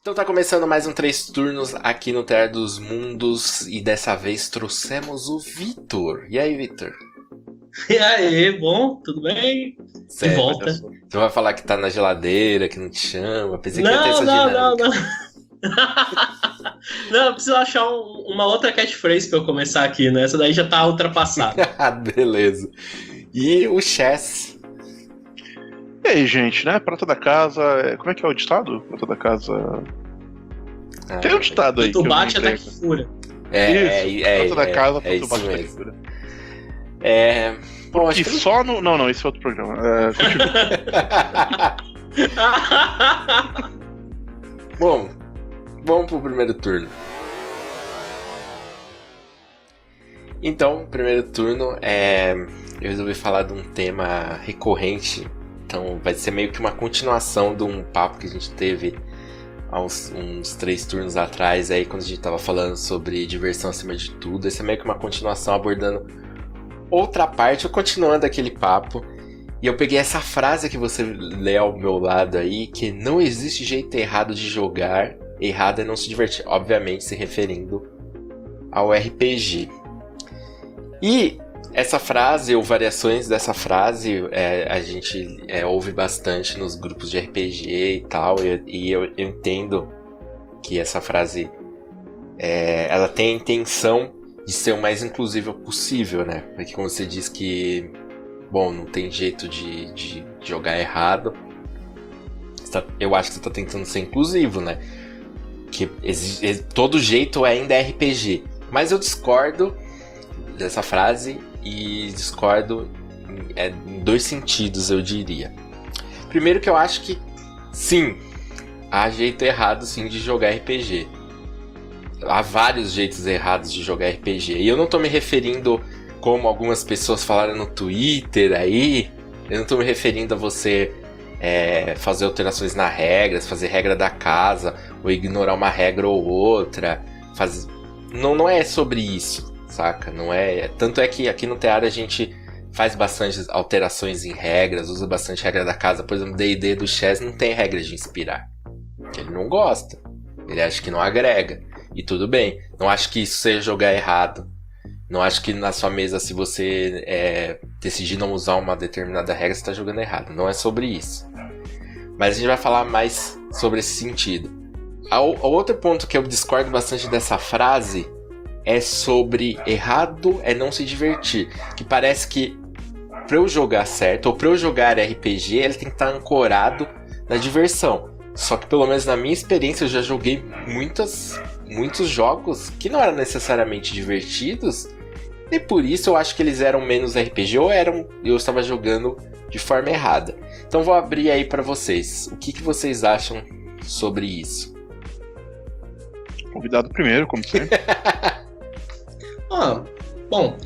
Então tá começando mais um Três Turnos aqui no Terra dos Mundos e dessa vez trouxemos o Vitor. E aí, Vitor? E aí, bom? Tudo bem? Certo. De volta. Você vai falar que tá na geladeira, que não te chama? Pensei que não, ia ter essa não, dinâmica. não, não. não, eu preciso achar um- uma outra catchphrase pra eu começar aqui, né? Essa daí já tá ultrapassada. Ah, Beleza. E o Chess. E aí, gente, né? Prata da casa. é- Como é que é o ditado? Prata da casa. Ah, Tem um ditado aí. tu bate até que fura. É, é, Isso, é, Prata da é, casa, é tu bate até que fura. É. Bom, acho E que só no. Não, não, esse é outro programa. É, continua. Bom, vamos pro primeiro turno. Então, primeiro turno é. Eu resolvi falar de um tema recorrente. Então, vai ser meio que uma continuação de um papo que a gente teve há uns, uns três turnos atrás, aí, quando a gente tava falando sobre diversão acima de tudo. Esse é meio que uma continuação abordando outra parte, ou continuando aquele papo. E eu peguei essa frase que você lê ao meu lado aí, que não existe jeito errado de jogar, errado é não se divertir. Obviamente se referindo ao RPG. E essa frase, ou variações dessa frase, é, a gente é, ouve bastante nos grupos de RPG e tal, e, e eu, eu entendo que essa frase é, ela tem a intenção de ser o mais inclusiva possível, né? Porque como você diz que bom, não tem jeito de, de jogar errado. Tá- eu acho que você tá tentando ser inclusivo, né? Que exi- ex- todo jeito ainda é RPG. Mas eu discordo dessa frase e discordo em, é, em dois sentidos, eu diria. Primeiro que eu acho que sim, há jeito errado sim de jogar RPG. Há vários jeitos errados de jogar RPG. E eu não tô me referindo como algumas pessoas falaram no Twitter aí, eu não tô me referindo a você é, fazer alterações na regras, fazer regra da casa, ou ignorar uma regra ou outra. Faz... Não, não é sobre isso, saca? Não é. Tanto é que aqui no Teatro a gente faz bastante alterações em regras, usa bastante regra da casa. Por exemplo, D&D do Chess não tem regra de inspirar. Ele não gosta. Ele acha que não agrega. E tudo bem. Não acho que isso seja jogar errado. Não acho que na sua mesa, se você é, decidir não usar uma determinada regra, você está jogando errado. Não é sobre isso. Mas a gente vai falar mais sobre esse sentido. O- outro ponto que eu discordo bastante dessa frase é sobre errado é não se divertir. Que parece que para eu jogar certo, ou para eu jogar RPG, ele tem que estar ancorado na diversão. Só que pelo menos na minha experiência eu já joguei muitas, muitos jogos que não eram necessariamente divertidos. E por isso eu acho que eles eram menos RPG ou eram eu estava jogando de forma errada. Então vou abrir aí para vocês. O que, que vocês acham sobre isso? Convidado primeiro, como sempre. Ah, bom,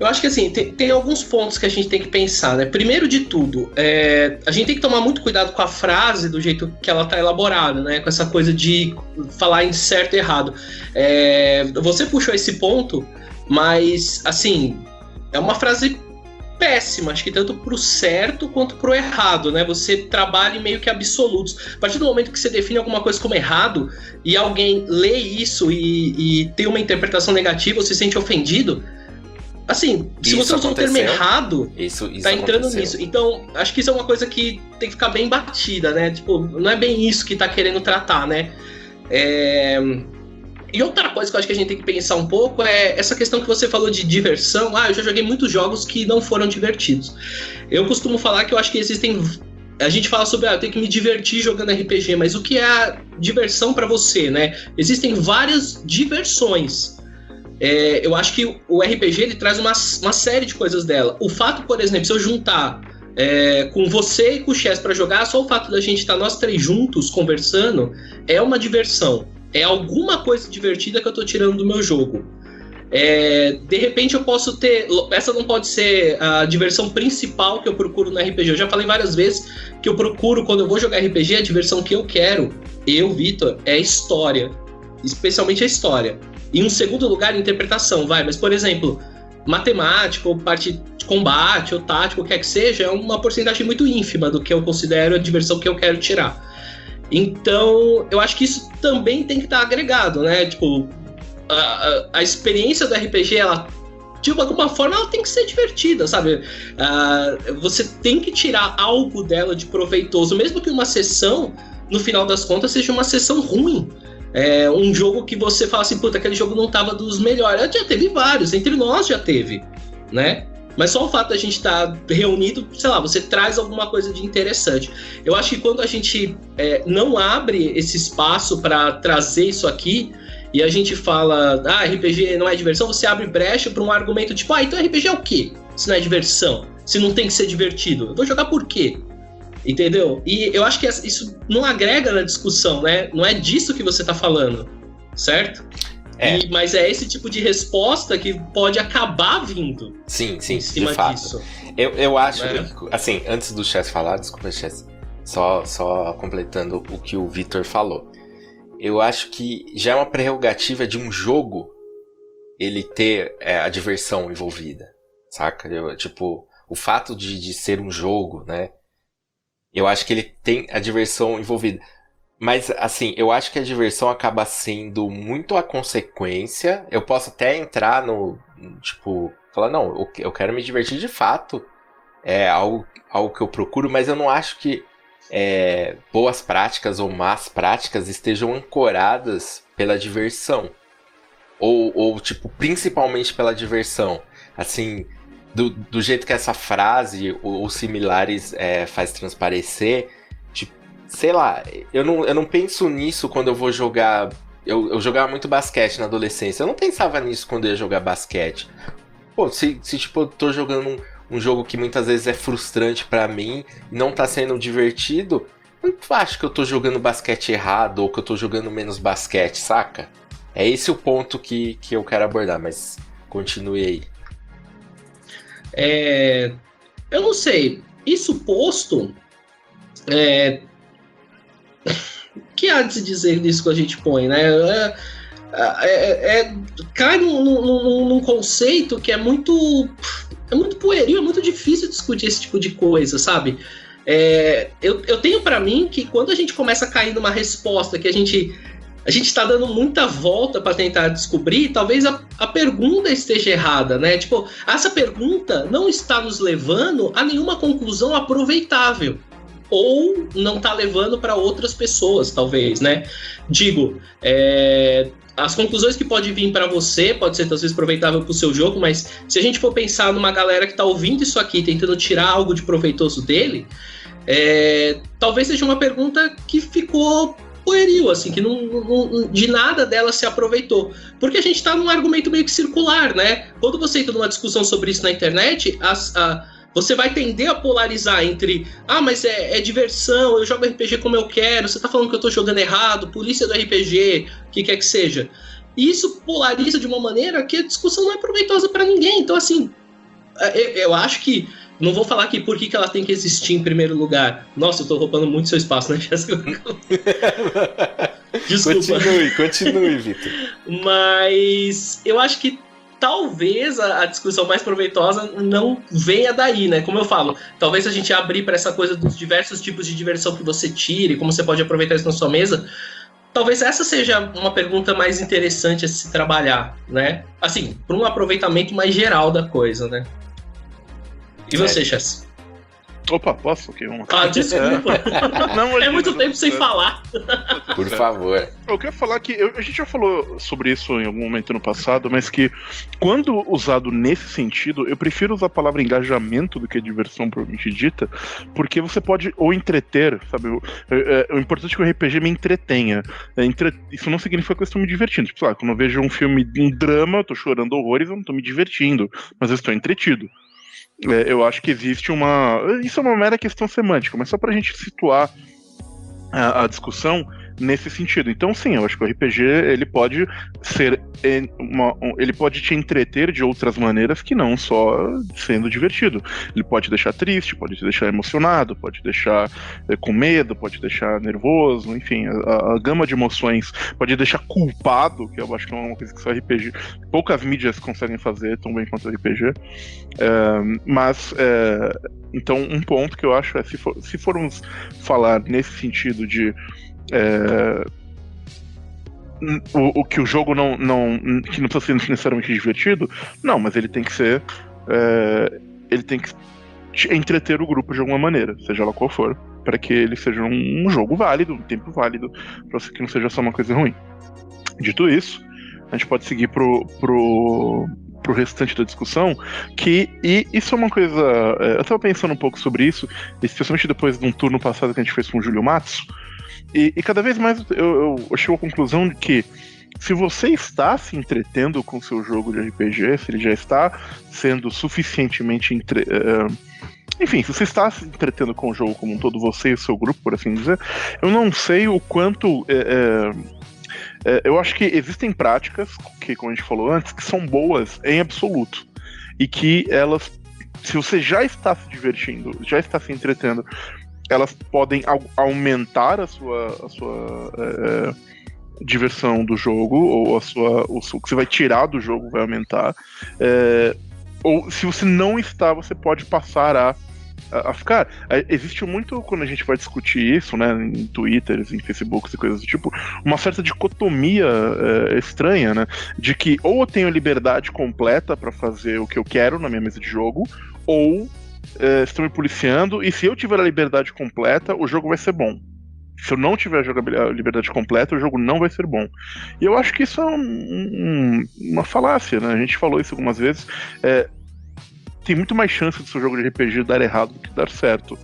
eu acho que assim, tem, tem alguns pontos que a gente tem que pensar, né? Primeiro de tudo, é, a gente tem que tomar muito cuidado com a frase do jeito que ela tá elaborada, né? Com essa coisa de falar em certo e errado. É, você puxou esse ponto, mas assim, é uma frase péssima, acho que tanto pro certo quanto pro errado, né? Você trabalha em meio que absolutos. A partir do momento que você define alguma coisa como errado e alguém lê isso e, e tem uma interpretação negativa, ou se sente ofendido, assim, se Isso você usou o termo errado, Isso, isso tá entrando aconteceu. nisso. Então, acho que isso é uma coisa que tem que ficar bem batida, né? Tipo, não é bem isso que tá querendo tratar, né? É, E outra coisa que eu acho que a gente tem que pensar um pouco é essa questão que você falou de diversão. Ah, eu já joguei muitos jogos que não foram divertidos. Eu costumo falar que eu acho que existem. A gente fala sobre, ah, eu tenho que me divertir jogando RPG, mas o que é a diversão pra você, né? Existem várias diversões. É, eu acho que o RPG ele traz uma, uma série de coisas dela. O fato, por exemplo, se eu juntar é, com você e com o Chess pra jogar, só o fato da gente estar nós três juntos conversando é uma diversão. É alguma coisa divertida que eu tô tirando do meu jogo. É, de repente eu posso ter. Essa não pode ser a diversão principal que eu procuro no RPG. Eu já falei várias vezes que eu procuro, quando eu vou jogar RPG, a diversão que eu quero, eu, Vitor, é história. Especialmente a história. Em um segundo lugar, interpretação, vai. Mas, por exemplo, matemática ou parte combate ou tático, o que é que seja, é uma porcentagem muito ínfima do que eu considero a diversão que eu quero tirar. Então, eu acho que isso também tem que estar agregado, né? Tipo, a, a, a experiência do RPG, ela de alguma forma ela tem que ser divertida, sabe? Uh, você tem que tirar algo dela de proveitoso, mesmo que uma sessão, no final das contas, seja uma sessão ruim. É um jogo que você fala assim, puta, aquele jogo não tava dos melhores. Já teve vários, entre nós já teve, né? Mas só o fato da gente estar tá reunido, sei lá, você traz alguma coisa de interessante. Eu acho que quando a gente é, não abre esse espaço para trazer isso aqui, e a gente fala, ah, RPG não é diversão, você abre brecha para um argumento tipo, ah, então RPG é o quê? Se não é diversão, se não tem que ser divertido. Eu vou jogar por quê? Entendeu? E eu acho que isso não agrega na discussão, né? Não é disso que você está falando, certo? É. E, mas é esse tipo de resposta que pode acabar vindo. Sim, sim, em cima de fato. disso. Eu, eu acho, é. assim, antes do Chess falar, desculpa, Chess, só, só completando o que o Victor falou eu acho que já é uma prerrogativa de um jogo ele ter é, a diversão envolvida, saca? Eu, tipo, o fato de, de ser um jogo, né? Eu acho que ele tem a diversão envolvida. Mas, assim, eu acho que a diversão acaba sendo muito a consequência. Eu posso até entrar no. Tipo, falar, não, eu quero me divertir de fato. É algo, algo que eu procuro, mas eu não acho que é, boas práticas ou más práticas estejam ancoradas pela diversão. Ou, ou, tipo, principalmente pela diversão. Assim, do, do jeito que essa frase ou, ou similares é, faz transparecer, sei lá, eu não, eu não penso nisso quando eu vou jogar. Eu, eu jogava muito basquete na adolescência. Eu não pensava nisso quando eu ia jogar basquete. Pô, se, se tipo, eu tô jogando um um jogo que muitas vezes é frustrante para mim, não tá sendo divertido, eu não acho que eu tô jogando basquete errado ou que eu tô jogando menos basquete, saca? É esse o ponto que, que eu quero abordar, mas continue aí. É, eu não sei. Isso posto, é, que há de se dizer disso que a gente põe, né? É, é, é, cai num, num, num, conceito que é muito é muito pueril, é muito difícil discutir esse tipo de coisa, sabe? É, eu, eu tenho para mim que quando a gente começa a cair numa resposta que a gente a gente está dando muita volta para tentar descobrir, talvez a, a pergunta esteja errada, né? Tipo, essa pergunta não está nos levando a nenhuma conclusão aproveitável ou não está levando para outras pessoas, talvez, né? Digo, é, as conclusões que pode vir para você pode ser talvez aproveitável para o seu jogo, mas se a gente for pensar numa galera que está ouvindo isso aqui, tentando tirar algo de proveitoso dele, é, talvez seja uma pergunta que ficou pueril, assim, que não, não, de nada dela se aproveitou. Porque a gente está num argumento meio que circular, né? Quando você entra numa discussão sobre isso na internet, as, a, você vai tender a polarizar entre ah, mas é, é, diversão, eu jogo RPG como eu quero, você tá falando que eu tô jogando errado, polícia do RPG, o que quer que seja. E isso polariza de uma maneira que a discussão não é proveitosa para ninguém. Então, assim, é, eu, eu, acho que. Não vou falar aqui por que, que ela tem que existir em primeiro lugar. Nossa, eu tô roubando muito seu espaço, né, Jéssica? Desculpa. Continue, continue, Vitor. Mas eu acho que talvez a, a, discussão mais proveitosa não venha daí, né? Como eu falo, talvez a gente abrir para essa coisa dos diversos tipos de diversão que você tire, como você pode aproveitar isso na sua mesa. Talvez essa seja uma pergunta mais interessante a se trabalhar, né? Assim, para um aproveitamento mais geral da coisa, né? E você, é. Chess? Opa, posso? Okay, um... Ah, desculpa. Não, é muito tempo sem falar. Por favor. Eu quero falar que eu, a gente já falou sobre isso em algum momento no passado, mas que quando usado nesse sentido, eu prefiro usar a palavra engajamento do que diversão propriamente dita, porque você pode ou entreter, sabe? O, é, é, o importante é que o RPG me entretenha. É, entre... Isso não significa que eu estou me divertindo. Tipo, lá, quando eu vejo um filme, um drama, eu tô chorando horrores, eu não tô me divertindo, mas eu estou entretido. É, eu acho que existe uma. Isso é uma mera questão semântica, mas só para a gente situar a, a discussão, nesse sentido. Então, sim, eu acho que o RPG ele pode ser uma, ele pode te entreter de outras maneiras que não só sendo divertido. Ele pode deixar triste, pode te deixar emocionado, pode deixar é, com medo, pode deixar nervoso, enfim, a, a, gama de emoções pode deixar culpado, que eu acho que é uma coisa que só RPG, poucas mídias conseguem fazer tão bem quanto o RPG. É, eh, mas é, então um ponto que eu acho é se, for, se formos falar nesse sentido de é, o, o, que o jogo não, não. que não precisa ser necessariamente divertido, não, mas ele tem que ser. É, ele tem que entreter o grupo de alguma maneira, seja lá qual for, para que ele seja um, um, jogo válido, um tempo válido, para que não seja só uma coisa ruim. Dito isso, a gente pode seguir pro, pro, pro restante da discussão, que, e isso é uma coisa, é, eu estava pensando um pouco sobre isso, especialmente depois de um turno passado que a gente fez com o Júlio Matos, e, e cada vez mais eu, eu chego à conclusão de que se você está se entretendo com seu jogo de RPG, se ele já está sendo suficientemente entre, uh, enfim, se você está se entretendo com o jogo como um todo, você e o seu grupo, por assim dizer, eu não sei o quanto. Uh, uh, eu acho que existem práticas, que, como a gente falou antes, que são boas em absoluto. E que elas. Se você já está se divertindo, já está se entretendo elas podem aumentar a sua, a sua é, diversão do jogo, ou a sua, o que você vai tirar do jogo vai aumentar. É, ou se você não está, você pode passar a, a, a, ficar. É, existe muito, quando a gente vai discutir isso, né, em Twitter, em Facebook e coisas do tipo, uma certa dicotomia é, estranha, né, de que ou eu tenho liberdade completa para fazer o que eu quero na minha mesa de jogo, ou uh, estão me policiando, e se eu tiver a liberdade completa, o jogo vai ser bom. Se eu não tiver a liberdade completa, o jogo não vai ser bom. E eu acho que isso é um, um, uma falácia, né? A gente falou isso algumas vezes. É, tem muito mais chance do seu jogo de RPG dar errado do que dar certo.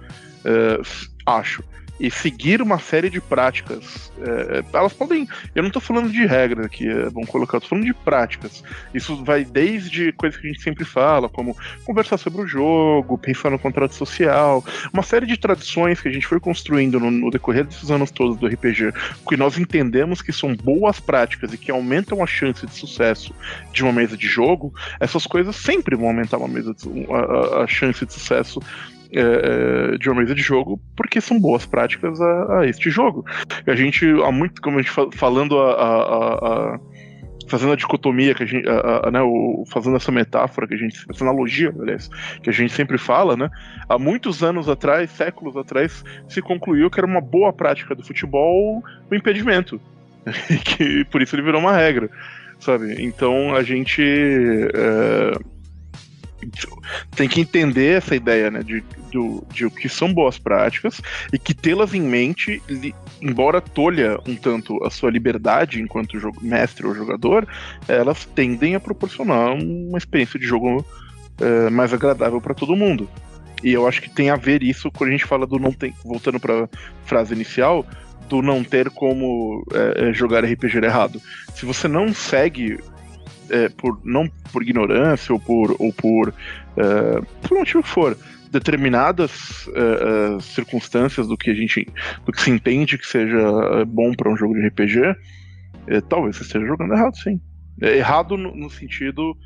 É, acho e seguir uma série de práticas. É, elas podem. Eu não estou falando de regras aqui, é colocar, tô falando de práticas. Isso vai desde coisas que a gente sempre fala, como conversar sobre o jogo, pensar no contrato social, uma série de tradições que a gente foi construindo no, no decorrer desses anos todos do RPG, que nós entendemos que são boas práticas e que aumentam a chance de sucesso de uma mesa de jogo, essas coisas sempre vão aumentar uma mesa de, a, a chance de sucesso é, é, de uma mesa de jogo, porque são boas práticas a, a este jogo. E a gente, há muito, como a gente falando a, a, a fazendo a dicotomia que a gente, a, a, né, o, fazendo essa metáfora que a gente, essa analogia, aliás, que a gente sempre fala, né? Há muitos anos atrás, séculos atrás, se concluiu que era uma boa prática do futebol o impedimento, que por isso ele virou uma regra, sabe? Então a gente é, tem que entender essa ideia, né, de, do, de o que são boas práticas e que tê-las em mente, embora tolha um tanto a sua liberdade enquanto mestre ou jogador, elas tendem a proporcionar uma experiência de jogo é, mais agradável para todo mundo. E eu acho que tem a ver isso quando a gente fala do não tem, voltando para frase inicial, do não ter como é, jogar RPG errado. Se você não segue é, por não por ignorância ou por ou por é, por motivo que for determinadas é, é, circunstâncias do que a gente do que se entende que seja é, bom para um jogo de RPG é, talvez você esteja jogando errado sim errado no, no sentido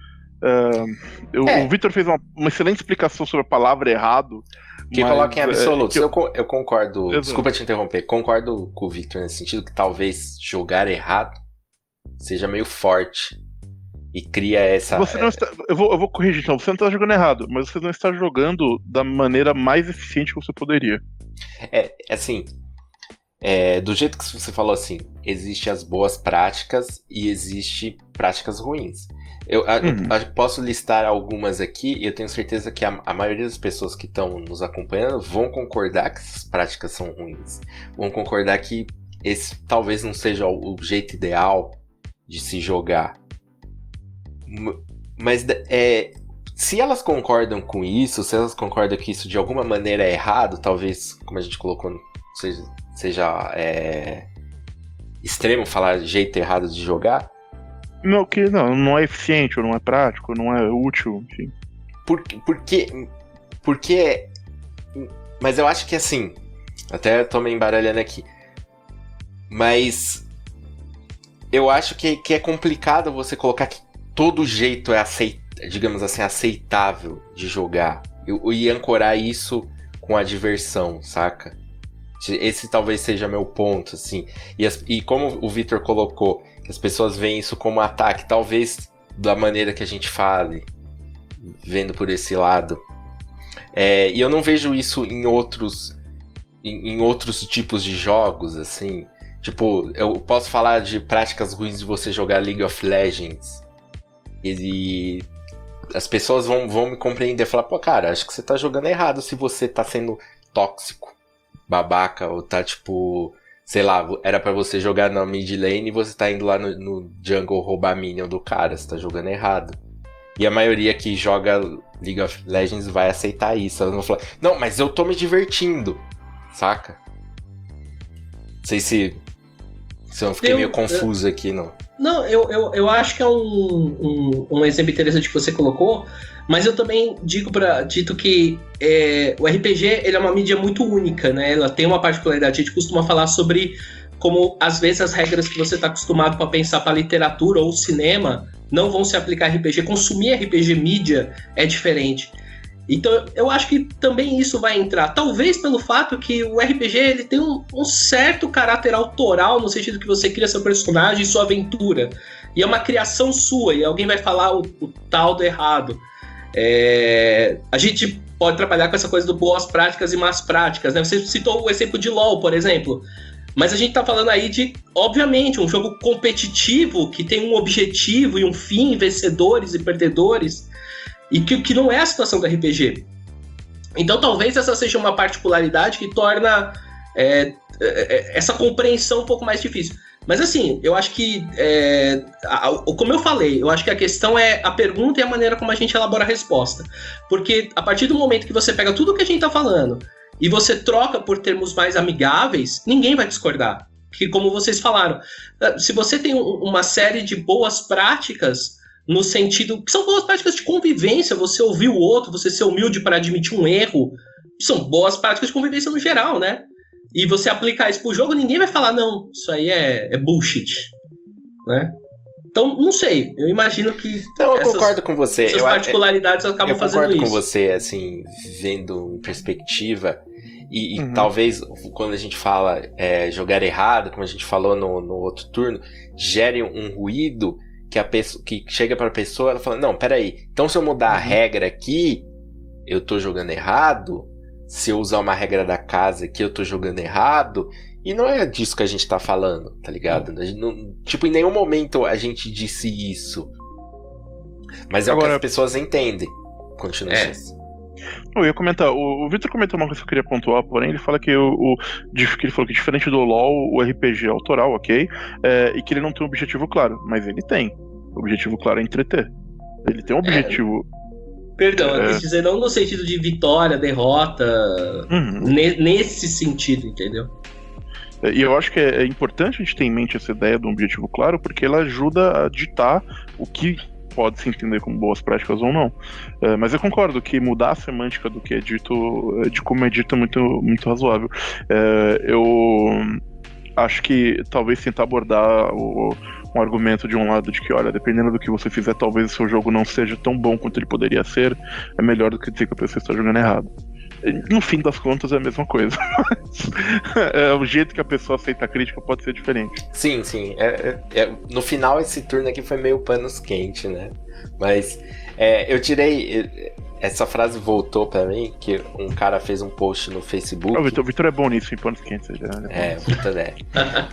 eu, o Victor fez uma, uma, excelente explicação sobre a palavra errado que coloca em absoluto. eu, eu, concordo. Exato. Desculpa te interromper. Concordo com o Victor nesse sentido que talvez jogar errado seja meio forte e cria essa. Você não está, eu, vou, eu vou corrigir então, você não está jogando errado, mas você não está jogando da maneira mais eficiente que você poderia. É, assim. É, do jeito que você falou assim, existe as boas práticas e existe práticas ruins. Eu, uhum. eu, posso listar algumas aqui e eu tenho certeza que a, a maioria das pessoas que estão nos acompanhando vão concordar que essas práticas são ruins. Vão concordar que esse talvez não seja o, o jeito ideal de se jogar. Mas é, se elas concordam com isso, se elas concordam que isso de alguma maneira é errado, talvez, como a gente colocou, seja, seja é, extremo falar jeito errado de jogar. Não, que não, não é eficiente, ou não é prático, não é útil, enfim. Por, porque, porque. Mas eu acho que assim. Até tô me embaralhando aqui. Mas eu acho que, que é complicado você colocar que todo jeito é digamos assim, aceitável de jogar. E, e ancorar isso com a diversão, saca? Esse talvez seja meu ponto, assim. E, as, e como o Victor colocou, as pessoas veem isso como ataque, talvez da maneira que a gente fale, vendo por esse lado. É, e eu não vejo isso em outros em, em, outros tipos de jogos, assim. Tipo, eu posso falar de práticas ruins de você jogar League of Legends. E as pessoas vão, vão me compreender e falar, pô, cara, acho que você tá jogando errado se você tá sendo tóxico, babaca, ou tá tipo. Sei lá, era para você jogar na mid lane e você tá indo lá no, no jungle roubar minion do cara, você tá jogando errado. E a maioria que joga League of Legends vai aceitar isso. Elas vão falar, não, mas eu tô me divertindo, saca? Não sei se, se eu fiquei eu, meio confuso eu, aqui, não. Não, eu, eu, eu acho que é um, um, um exemplo interessante que você colocou, mas eu também digo para dito que é, o RPG ele é uma mídia muito única, né? Ela tem uma particularidade. A gente costuma falar sobre como às vezes as regras que você está acostumado para pensar para literatura ou cinema não vão se aplicar a RPG. Consumir RPG mídia é diferente. Então eu acho que também isso vai entrar. Talvez pelo fato que o RPG ele tem um, um, certo caráter autoral, no sentido que você cria seu personagem e sua aventura. E é uma criação sua, e alguém vai falar o, o tal do errado. É, a gente pode trabalhar com essa coisa do boas práticas e más práticas. Né? Você citou o exemplo de LOL, por exemplo. Mas a gente tá falando aí de, obviamente, um jogo competitivo que tem um objetivo e um fim, vencedores e perdedores. E que, que não é a situação do RPG. Então talvez essa seja uma particularidade que torna é, é, é, essa compreensão um pouco mais difícil. Mas assim, eu acho que, é, a, a, como eu falei, eu acho que a questão é a pergunta e a maneira como a gente elabora a resposta. Porque a partir do momento que você pega tudo que a gente está falando e você troca por termos mais amigáveis, ninguém vai discordar. Que como vocês falaram, se você tem uma série de boas práticas no sentido que são boas práticas de convivência, você ouvir o outro, você ser humilde para admitir um erro, são boas práticas de convivência no geral, né? E você aplicar isso pro jogo, ninguém vai falar, não, isso aí é, é bullshit, né? Então, não sei, eu imagino que. Não, eu essas, concordo com você. Essas eu, particularidades eu, acabam fazendo isso. Eu concordo com você, assim, vendo em perspectiva. E, e uhum. talvez quando a gente fala é, jogar errado, como a gente falou no, no outro turno, gere um ruído que a pessoa que chega para a pessoa, ela fala: "Não, peraí. Então se eu mudar a uhum. regra aqui, eu tô jogando errado? Se eu usar uma regra da casa aqui, eu tô jogando errado?" E não é disso que a gente tá falando, tá ligado? Não, tipo, em nenhum momento a gente disse isso. Mas é Agora, o que as pessoas entendem. Continua é. assim. Eu ia comentar, o, o Victor comentou uma coisa que eu queria pontuar, porém ele fala que o, o que ele falou que diferente do LoL, o RPG é autoral, ok, é, e que ele não tem um objetivo claro, mas ele tem. O objetivo claro é entreter. Ele tem um é. objetivo. É. Perdão, eu quis dizer não no sentido de vitória, derrota, uhum. ne, nesse sentido, entendeu? É, e eu acho que é, é importante a gente ter em mente essa ideia de um objetivo claro, porque ela ajuda a ditar o que pode se entender como boas práticas ou não. É, mas eu concordo que mudar a semântica do que é dito, é, de como é dito, é muito, muito razoável. É, eu acho que talvez tentar abordar o, um argumento de um lado de que, olha, dependendo do que você fizer, talvez o seu jogo não seja tão bom quanto ele poderia ser, é melhor do que dizer que a pessoa está jogando errado. No fim das contas é a mesma coisa. é, o jeito que a pessoa aceita a crítica pode ser diferente. Sim, sim. É, é, é no final, esse turno aqui foi meio panos quente, né? Mas é, eu tirei. Essa frase voltou para mim, que um cara fez um post no Facebook. O Vitor, Vitor é bom nisso, em panos quentes. Já, né? É, o Vitor é.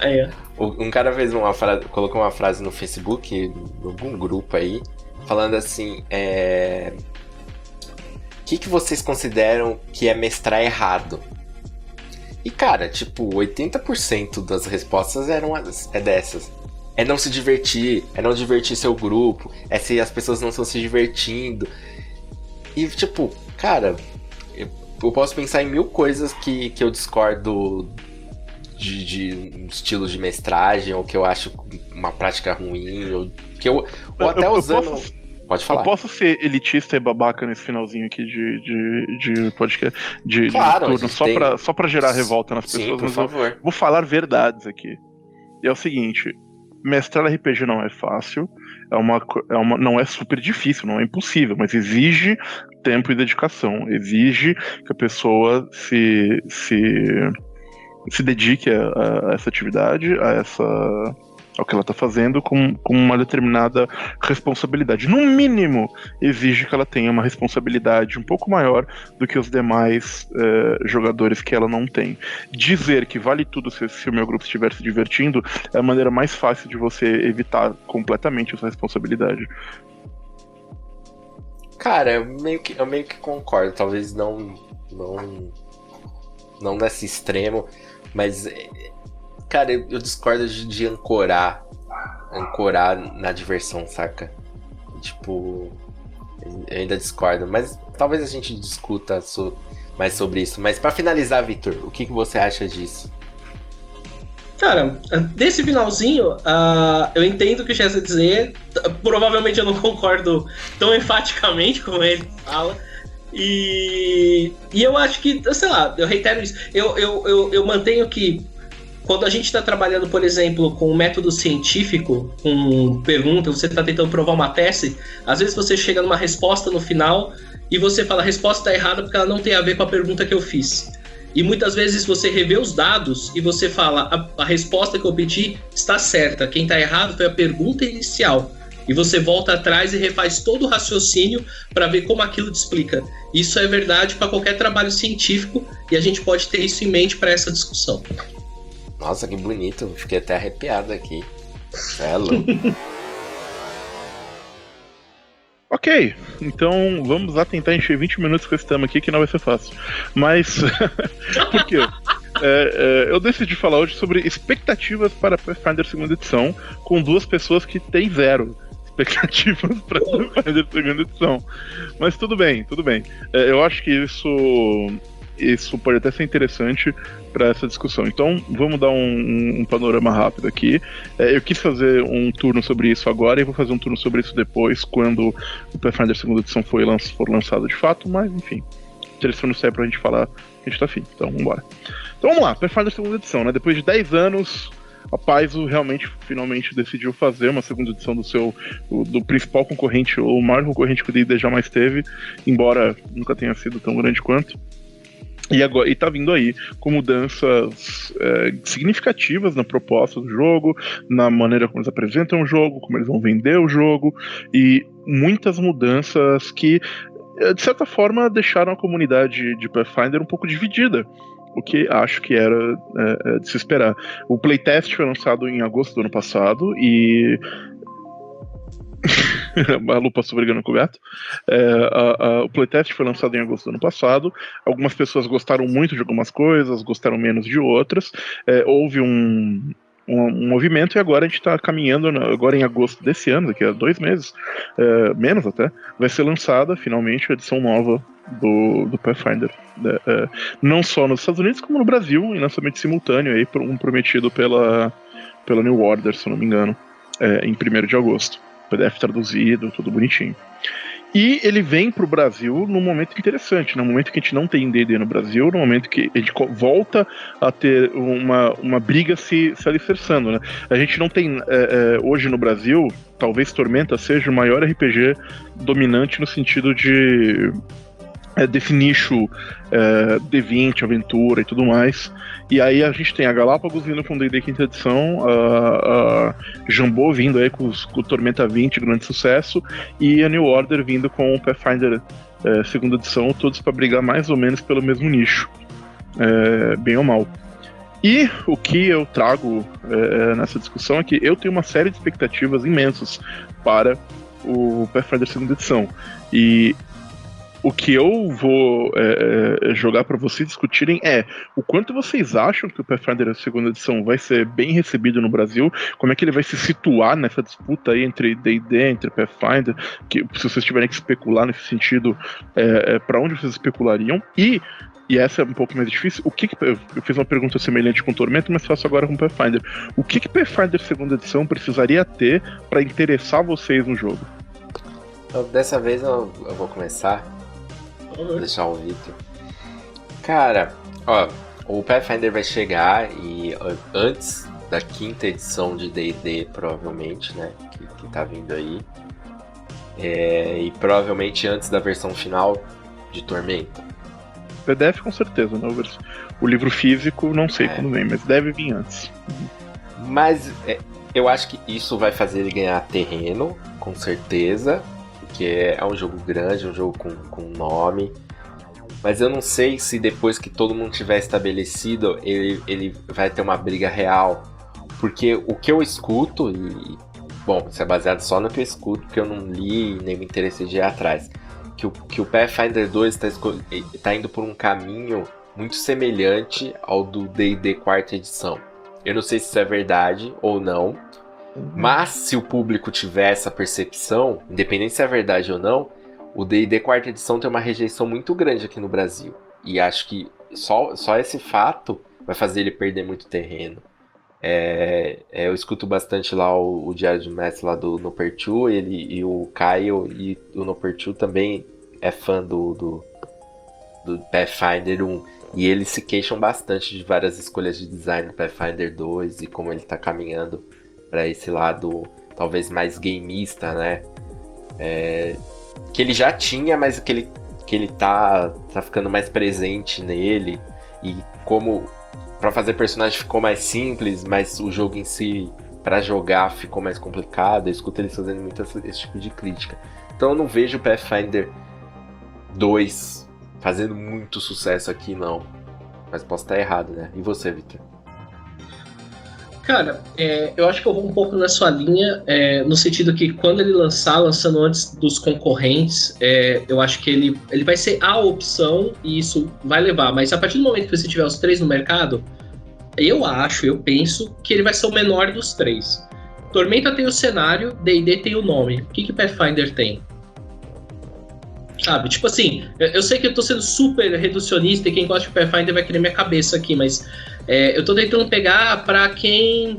é. Um cara fez uma frase, colocou uma frase no Facebook, em algum grupo aí, falando assim: é, que, que vocês consideram que é mestrar errado? E cara, tipo, 80% das respostas eram é dessas. É não se divertir, é não divertir seu grupo, é se as pessoas não estão se divertindo. E tipo, cara, eu posso pensar em mil coisas que, que eu discordo de, de um estilo de mestragem, ou que eu acho uma prática ruim, ou que eu. Ou até eu, usando. Eu posso, Pode falar. Eu posso ser elitista e babaca nesse finalzinho aqui de, de, de podcast, de, claro, de turno, só, tem... pra, só pra gerar revolta nas pessoas, Sim, por favor. vou falar verdades aqui. E é o seguinte: mestrar RPG não é fácil, é uma, é uma, não é super difícil, não é impossível, mas exige tempo e dedicação, exige que a pessoa se, se, se dedique a, a essa atividade, a essa ao que ela está fazendo com, com uma determinada responsabilidade. No mínimo, exige que ela tenha uma responsabilidade um pouco maior do que os demais uh, jogadores que ela não tem. Dizer que vale tudo se, se, o meu grupo estiver se divertindo é a maneira mais fácil de você evitar completamente essa responsabilidade. Cara, eu meio que, eu meio que concordo. Talvez não, não, não nesse extremo, mas Cara, eu, discordo de, de, ancorar. Ancorar na diversão, saca? Tipo. Eu ainda discordo, mas talvez a gente discuta so, mais sobre isso. Mas para finalizar, Victor, o que, que você acha disso? Cara, desse finalzinho, uh, eu entendo o que o Chester dizer. Provavelmente eu não concordo tão enfaticamente como ele fala. E, e eu acho que, sei lá, eu reitero isso. Eu, eu, eu, eu mantenho que quando a gente está trabalhando, por exemplo, com um método científico, com pergunta, você está tentando provar uma tese, às vezes você chega numa resposta no final e você fala a resposta está errada porque ela não tem a ver com a pergunta que eu fiz. E muitas vezes você revê os dados e você fala a, a resposta que eu pedi está certa, quem está errado foi a pergunta inicial. E você volta atrás e refaz todo o raciocínio para ver como aquilo te explica. Isso é verdade para qualquer trabalho científico e a gente pode ter isso em mente para essa discussão. Nossa, que bonito. Fiquei até arrepiado aqui. É louco. ok, então vamos lá tentar encher 20 minutos com esse tema aqui, que não vai ser fácil. Mas, por quê? É, é, eu decidi falar hoje sobre expectativas para Pathfinder segunda edição, com duas pessoas que têm zero expectativas para Pathfinder segunda edição. Mas tudo bem, tudo bem. É, eu acho que isso isso pode até ser interessante para essa discussão. Então, vamos dar um, um panorama rápido aqui. É, eu quis fazer um turno sobre isso agora e vou fazer um turno sobre isso depois, quando o Pathfinder segunda edição foi lan for lançado de fato, mas enfim. Telefone sai pra gente falar que a gente tá afim. Então, vamos embora. Então, vamos lá, Pathfinder segunda edição, né? Depois de 10 anos, a Paizo realmente finalmente decidiu fazer uma segunda edição do seu do principal concorrente, ou o maior concorrente que o D&D jamais teve, embora nunca tenha sido tão grande quanto. E agora está vindo aí com mudanças é, significativas na proposta do jogo, na maneira como eles apresentam o jogo, como eles vão vender o jogo, e muitas mudanças que, é, de certa forma, deixaram a comunidade de Pathfinder um pouco dividida o que acho que era é, é de se esperar. O playtest foi lançado em agosto do ano passado e a lupa brigando com o gato. É, a, a, o playtest foi lançado em agosto do ano passado. Algumas pessoas gostaram muito de algumas coisas, gostaram menos de outras. É, houve um, um, um, movimento e agora a gente está caminhando, agora em agosto desse ano, daqui a dois meses, é, menos até, vai ser lançada finalmente a edição nova do, do Pathfinder. É, é, não só nos Estados Unidos, como no Brasil, em lançamento simultâneo, aí, um prometido pela, pela New Order, se não me engano, é, em 1 de agosto. PDF traduzido, tudo bonitinho. E ele vem para o Brasil num momento interessante, num momento que a gente não tem D&D no Brasil, no momento que a gente volta a ter uma, uma briga se, se alicerçando, né? A gente não tem, é, é, hoje no Brasil, talvez Tormenta seja o maior RPG dominante no sentido de é, definicho é, D20, aventura e tudo mais. E aí a gente tem a Galápagos vindo com D&D quinta edição, a, a Jambô vindo aí com o Tormenta 20, grande sucesso, e a New Order vindo com o Pathfinder é, segunda edição, todos para brigar mais ou menos pelo mesmo nicho, é, bem ou mal. E o que eu trago é, nessa discussão é que eu tenho uma série de expectativas imensas para o Pathfinder segunda edição. E o que eu vou é, é jogar para vocês discutirem é o quanto vocês acham que o Pathfinder segunda edição vai ser bem recebido no Brasil, como é que ele vai se situar nessa disputa aí entre D&D, entre Pathfinder, que se vocês tiverem que especular nesse sentido, é, é para onde vocês especulariam e e essa é um pouco mais difícil. O que, que eu fiz uma pergunta semelhante com Tormento, mas faço agora com Pathfinder. O que que Pathfinder segunda edição precisaria ter para interessar vocês no jogo? Então, dessa vez eu, eu vou começar Vou deixar o Victor. Cara, ó, o Pathfinder vai chegar e antes da quinta edição de D&D, provavelmente, né? Que, que tá vindo aí. É, e provavelmente antes da versão final de Tormenta. PDF com certeza, né? O livro físico não sei é. quando vem, mas deve vir antes. Mas é, eu acho que isso vai fazer ele ganhar terreno, com certeza. Porque é um jogo grande, um jogo com, com nome. Mas eu não sei se depois que todo mundo tiver estabelecido, ele, ele vai ter uma briga real. Porque o que eu escuto, e. Bom, isso é baseado só no que eu escuto, porque eu não li nem me interessei de ir atrás. Que o, que o Pathfinder 2 está tá indo por um caminho muito semelhante ao do DD quarta edição. Eu não sei se isso é verdade ou não, uhum. mas se o público tiver essa percepção, independente se é verdade ou não, o D&D quarta edição tem uma rejeição muito grande aqui no Brasil. E acho que só, só esse fato vai fazer ele perder muito terreno. É, é, eu escuto bastante lá o, o Diário de Mestre lá do Nopertu, ele e o Caio e o Nopertu também é fã do, do, do Pathfinder 1. E eles se queixam bastante de várias escolhas de design do Pathfinder 2 e como ele está caminhando para esse lado talvez mais gameista, né? É, que ele já tinha, mas que ele, que ele tá, tá ficando mais presente nele. E como para fazer personagem ficou mais simples, mas o jogo em si, para jogar, ficou mais complicado. Eu escuto eles fazendo muito esse tipo de crítica. Então eu não vejo o Pathfinder 2 fazendo muito sucesso aqui, não. Mas posso estar errado, né? E você, Victor? Cara, é, eu acho que eu vou um pouco na sua linha, é, no sentido que quando ele lançar, lançando antes dos concorrentes, é, eu acho que ele, ele vai ser a opção e isso vai levar. Mas a partir do momento que você tiver os três no mercado, eu acho, eu penso que ele vai ser o menor dos três. Tormenta tem o cenário, D&D tem o nome. O que, que Pathfinder tem? Sabe? Tipo assim, eu sei que eu tô sendo super reducionista e quem gosta de Pathfinder vai querer minha cabeça aqui, mas é, eu tô tentando pegar para quem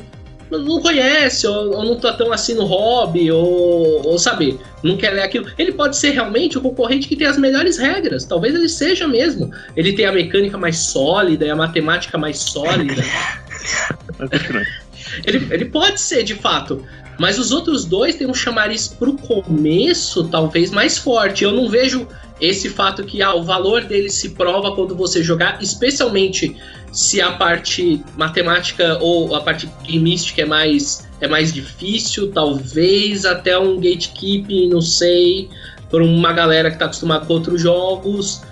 não conhece, ou, ou, não tá tão assim no hobby, ou, ou sabe, não quer ler aquilo. Ele pode ser realmente o concorrente que tem as melhores regras. Talvez ele seja mesmo. Ele tem a mecânica mais sólida e a matemática mais sólida. ele, ele pode ser, de fato. Mas os outros dois têm um chamariz pro começo, talvez mais forte. Eu não vejo esse fato que ah, o valor dele se prova quando você jogar, especialmente se a parte matemática ou a parte gamística é mais, é mais difícil, talvez até um gatekeeping, não sei, por uma galera que está acostumada com outros jogos,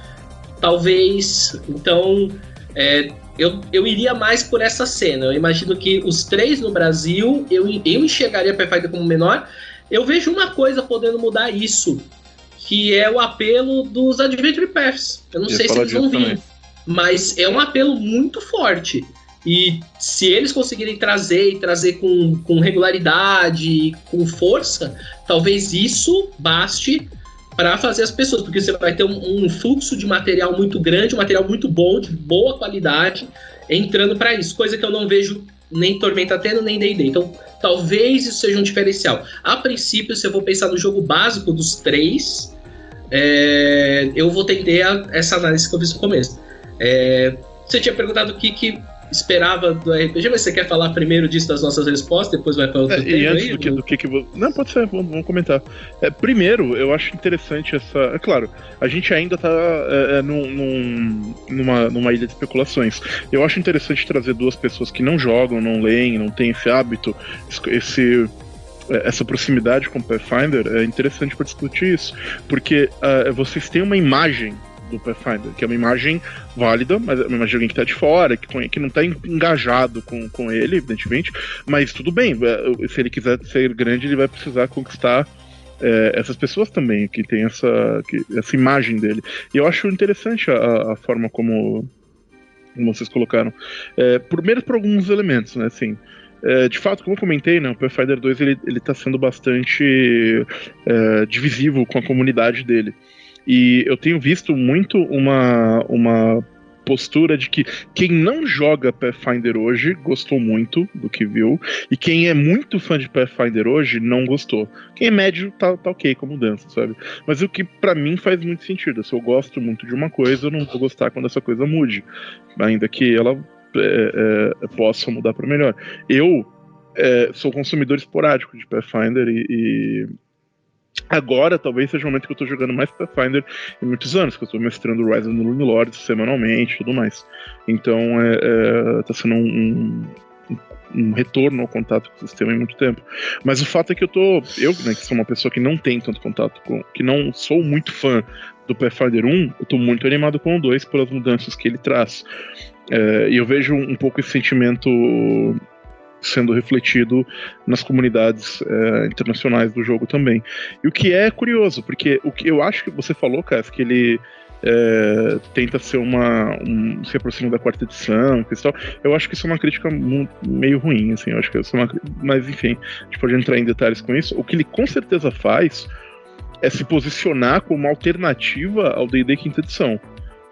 talvez. Então, é, eu, eu iria mais por essa cena. Eu imagino que os três no Brasil, eu, eu enxergaria Pathfinder como menor. Eu vejo uma coisa podendo mudar isso, que é o apelo dos Adventure Paths. Eu não eu sei se eles vão vir, também. mas é um apelo muito forte. E se eles conseguirem trazer e trazer com, com regularidade, com força, talvez isso baste para fazer as pessoas, porque você vai ter um, um, fluxo de material muito grande, um material muito bom, de boa qualidade, entrando para isso, coisa que eu não vejo nem Tormenta tendo, nem D&D. Então, talvez isso seja um diferencial. A princípio, se eu vou pensar no jogo básico dos três, é, eu vou tender a, essa análise que eu fiz no começo. É, você tinha perguntado o que, que esperava do RPG, mas você quer falar primeiro disso das nossas respostas, depois vai para outro é, tema E antes aí, do, que, do que, que Não, pode ser, vamos, vamos comentar. É, primeiro, eu acho interessante essa. É claro, a gente ainda está é, é, num, num, numa, numa ilha de especulações. Eu acho interessante trazer duas pessoas que não jogam, não leem, não têm esse hábito, esse é, essa proximidade com o Pathfinder é interessante para discutir isso, porque uh, vocês têm uma imagem do Pathfinder, que é uma imagem válida, mas é uma imagem de alguém que está de fora, que, que não está engajado com, com ele, evidentemente, mas tudo bem, é, se ele quiser ser grande, ele vai precisar conquistar é, essas pessoas também, que tem essa, que, essa imagem dele. E eu acho interessante a, a forma como, como vocês colocaram. É, primeiro por alguns elementos, né, assim... É, de fato, como eu comentei, né, o Pathfinder 2 ele, ele tá sendo bastante é, divisivo com a comunidade dele. E eu tenho visto muito uma, uma postura de que quem não joga Pathfinder hoje gostou muito do que viu, e quem é muito fã de Pathfinder hoje não gostou. Quem é médio tá, tá ok com mudança, sabe? Mas o que para mim faz muito sentido. Se eu gosto muito de uma coisa, eu não vou gostar quando essa coisa mude. Ainda que ela é, é, possa mudar para melhor. Eu é, sou consumidor esporádico de Pathfinder e, agora talvez seja o momento que eu estou jogando mais Pathfinder em muitos anos, que eu estou mestrando Rise of the Looney Lords semanalmente e tudo mais. Então está sendo um, um, um retorno ao contato com o sistema em muito tempo. Mas o fato é que eu tô. Eu, né, que sou uma pessoa que não tem tanto contato com. que não sou muito fã do Pathfinder 1, eu tô muito animado com o 2 pelas mudanças que ele traz. É, e eu vejo um pouco esse sentimento sendo refletido nas comunidades é, internacionais do jogo também. E o que é curioso, porque o que eu acho que você falou, Cass, que ele é, tenta ser uma. Um, se aproxima da quarta edição e tal. Eu acho que isso é uma crítica meio ruim, assim. Eu acho que isso é uma, mas enfim, a gente pode entrar em detalhes com isso. O que ele com certeza faz é se posicionar como uma alternativa ao D&D quinta edição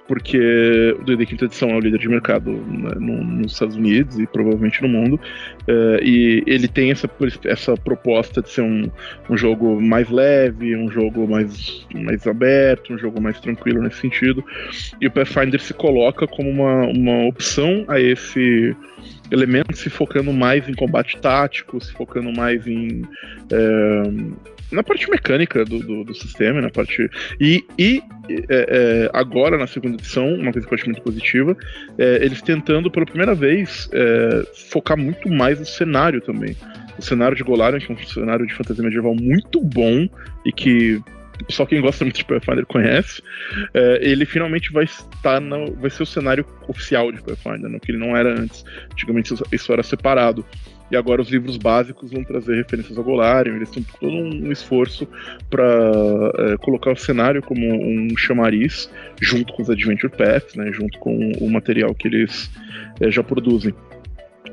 porque o D&D Quinta Edição é o líder de mercado né, no, nos Estados Unidos e provavelmente no mundo, uh, e ele tem essa, essa proposta de ser um, um jogo mais leve, um jogo mais, mais aberto, um jogo mais tranquilo nesse sentido, e o Pathfinder se coloca como uma, uma opção a esse elemento, se focando mais em combate tático, se focando mais em uh, na parte mecânica do, do, do sistema, na parte. E, e é, é, agora, na segunda edição, uma coisa que eu acho muito positiva, é, eles tentando pela primeira vez é, focar muito mais no cenário também. O cenário de Golarion, que é um cenário de fantasia medieval muito bom e que só quem gosta muito de Pathfinder conhece, é, ele finalmente vai estar no, vai ser o cenário oficial de Pathfinder, no que ele não era antes. Antigamente isso era separado. E agora os livros básicos vão trazer referências ao Golarion, eles têm todo um esforço para é, colocar o cenário como um chamariz, junto com os Adventure Paths, né, junto com o material que eles é, já produzem.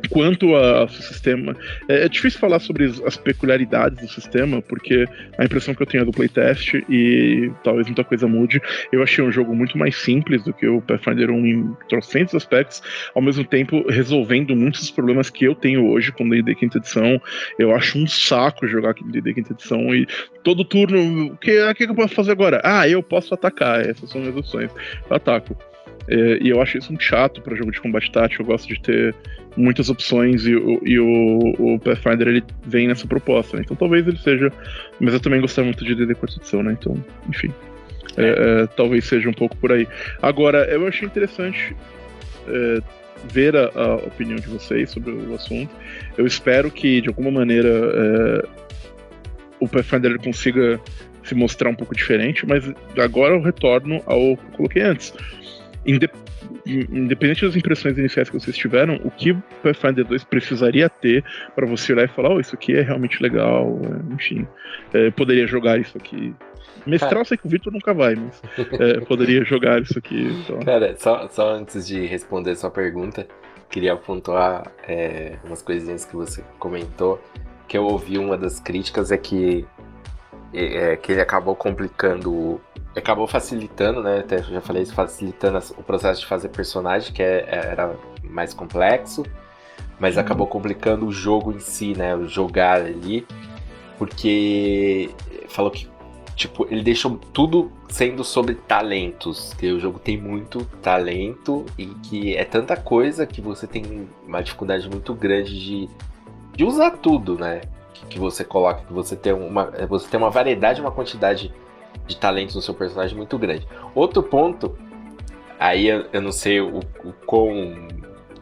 Quanto ao sistema, é, é, difícil falar sobre as peculiaridades do sistema, porque a impressão que eu tenho é do playtest e talvez muita coisa mude. Eu achei um jogo muito mais simples do que o Pathfinder 1 em trocentos aspectos, ao mesmo tempo resolvendo muitos dos problemas que eu tenho hoje com D&D quinta edição. Eu acho um saco jogar D&D quinta edição e todo turno, o que, o que eu posso fazer agora? Ah, eu posso atacar, essas são as opções. Eu ataco. É, e eu acho isso muito chato para jogo de combate tático. Eu gosto de ter muitas opções e, e o, o, Pathfinder ele vem nessa proposta. Né? Então talvez ele seja. Mas eu também gostava muito de DD Constituição, né? Então, enfim. É, é, talvez seja um pouco por aí. Agora, eu achei interessante é, ver a, a, opinião de vocês sobre o assunto. Eu espero que, de alguma maneira, é, o Pathfinder consiga se mostrar um pouco diferente, mas agora eu retorno ao que eu coloquei antes independente das impressões iniciais que vocês tiveram, o que o Pathfinder 2 precisaria ter para você olhar e falar, oh, isso aqui é realmente legal, enfim, é, poderia jogar isso aqui. Mestral, sei que o Victor nunca vai, mas é, poderia jogar isso aqui. Então. Cara, só, só antes de responder sua pergunta, queria pontuar é, umas coisinhas que você comentou, que eu ouvi uma das críticas é que, é, que ele acabou complicando acabou facilitando, né? Até já falei isso, facilitando o processo de fazer personagem, que é, é, era mais complexo, mas uhum. acabou complicando o jogo em si, né? O jogar ali, porque falou que tipo, ele deixou tudo sendo sobre talentos, que o jogo tem muito talento e que é tanta coisa que você tem uma dificuldade muito grande de, de usar tudo, né? Que, você coloca, que você tem uma, você tem uma variedade, uma quantidade de talentos no seu personagem muito grande. Outro ponto, aí eu, eu não sei o, o quão.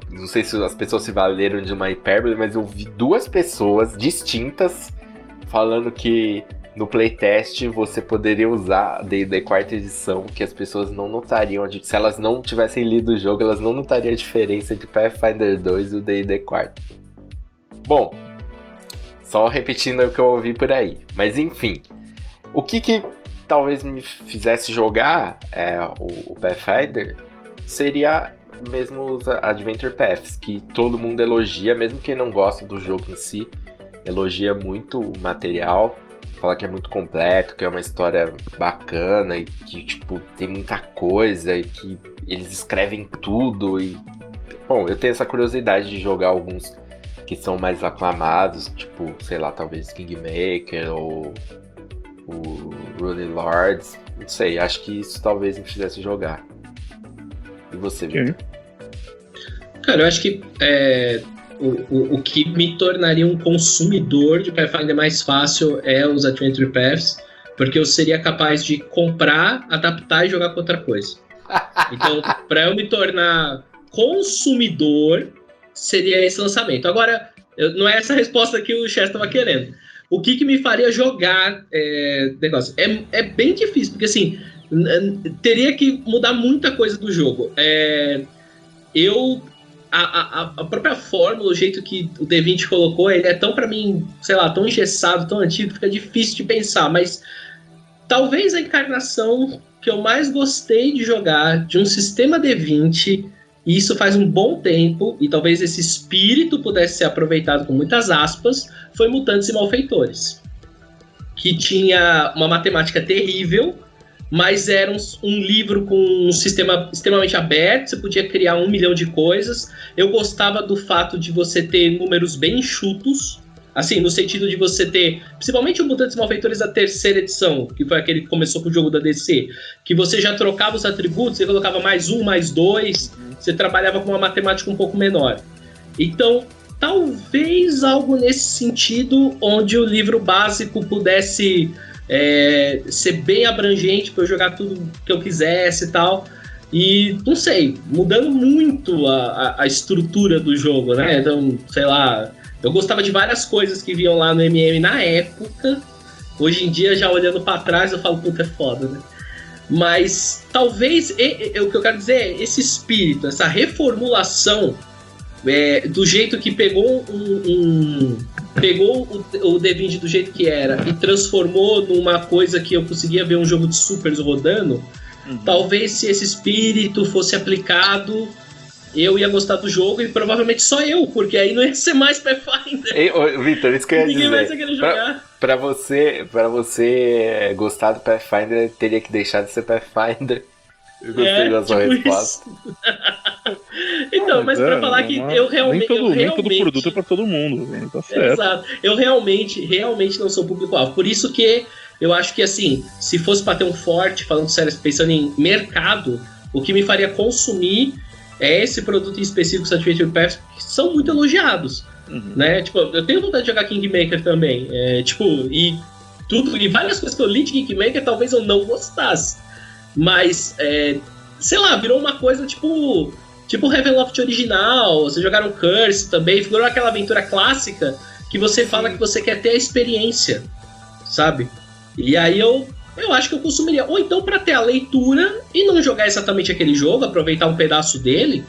Não sei se as pessoas se valeram de uma hipérbole, mas eu vi duas pessoas distintas falando que no playtest você poderia usar D&D quarta edição, que as pessoas não notariam, se elas não tivessem lido o jogo, elas não notariam a diferença entre Pathfinder 2 e o D&D quarta. Bom, só repetindo o que eu ouvi por aí. Mas enfim, o que que talvez me fizesse jogar é, o, o Pathfinder seria mesmo os Adventure Paths, que todo mundo elogia, mesmo quem não gosta do jogo em si, elogia muito o material, fala que é muito completo, que é uma história bacana e que tipo tem muita coisa e que eles escrevem tudo e bom, eu tenho essa curiosidade de jogar alguns que são mais aclamados, tipo, sei lá, talvez Kingmaker ou o Rune Lords. Não sei, acho que isso talvez me fizesse jogar. E você, Victor? Cara, eu acho que é, o, o, o, que me tornaria um consumidor de Pathfinder mais fácil é os Adventure Paths, porque eu seria capaz de comprar, adaptar e jogar com outra coisa. Então, para eu me tornar consumidor, seria esse lançamento. Agora, não é essa resposta que o Chess estava querendo. O que, que me faria jogar é, negócio? É, é bem difícil, porque assim, teria que mudar muita coisa do jogo. É, eu. A, a, a, própria fórmula, o jeito que o D20 colocou, ele é tão, para mim, sei lá, tão engessado, tão antigo, fica difícil de pensar, mas talvez a encarnação que eu mais gostei de jogar de um sistema D20 e isso faz um bom tempo, e talvez esse espírito pudesse ser aproveitado com muitas aspas, foi Mutantes e Malfeitores. Que tinha uma matemática terrível, mas era um, um, livro com um sistema extremamente aberto, você podia criar um milhão de coisas. Eu gostava do fato de você ter números bem enxutos, Assim, no sentido de você ter, principalmente o Mutantes Malfeitores da terceira edição, que foi aquele que começou com o jogo da DC, que você já trocava os atributos, você colocava mais um, mais dois, você trabalhava com uma matemática um pouco menor. Então, talvez algo nesse sentido, onde o livro básico pudesse é, ser bem abrangente para eu jogar tudo que eu quisesse e tal. E não sei, mudando muito a, a, a, estrutura do jogo, né? Então, sei lá, eu gostava de várias coisas que vinham lá no MM na época. Hoje em dia, já olhando para trás, eu falo, puta, é foda, né? Mas talvez e, e, o que eu quero dizer é esse espírito, essa reformulação é, do jeito que pegou um, um pegou o, o D20 do jeito que era e transformou numa coisa que eu conseguia ver um jogo de supers rodando. Uhum. Talvez se esse espírito fosse aplicado eu ia gostar do jogo e provavelmente só eu, porque aí não ia ser mais Pathfinder. Ei, Victor, isso que eu ia Ninguém dizer. Ninguém querer jogar. Pra, pra, você, pra você gostar do Pathfinder, teria que deixar de ser Pathfinder. Eu gostei é, da sua tipo resposta. então, ah, mas, mas pra é, falar que eu realmente. Nem todo, eu realmente... todo produto é pra todo mundo, tá certo. Exato. Eu realmente, realmente não sou público-alvo. Por isso que eu acho que, assim, se fosse pra ter um forte, falando sério, pensando em mercado, o que me faria consumir é esse produto em específico, Satisfactory Paths, que são muito elogiados. Uhum. Né? Tipo, eu tenho vontade de jogar Kingmaker também. É, tipo, e tudo, e várias coisas que eu li de Kingmaker talvez eu não gostasse. Mas, é, sei lá, virou uma coisa tipo. Tipo Ravenloft original, vocês jogaram Curse também, virou aquela aventura clássica que você fala que você quer ter a experiência, sabe? E aí eu eu acho que eu consumiria. Ou então para ter a leitura e não jogar exatamente aquele jogo, aproveitar um pedaço dele,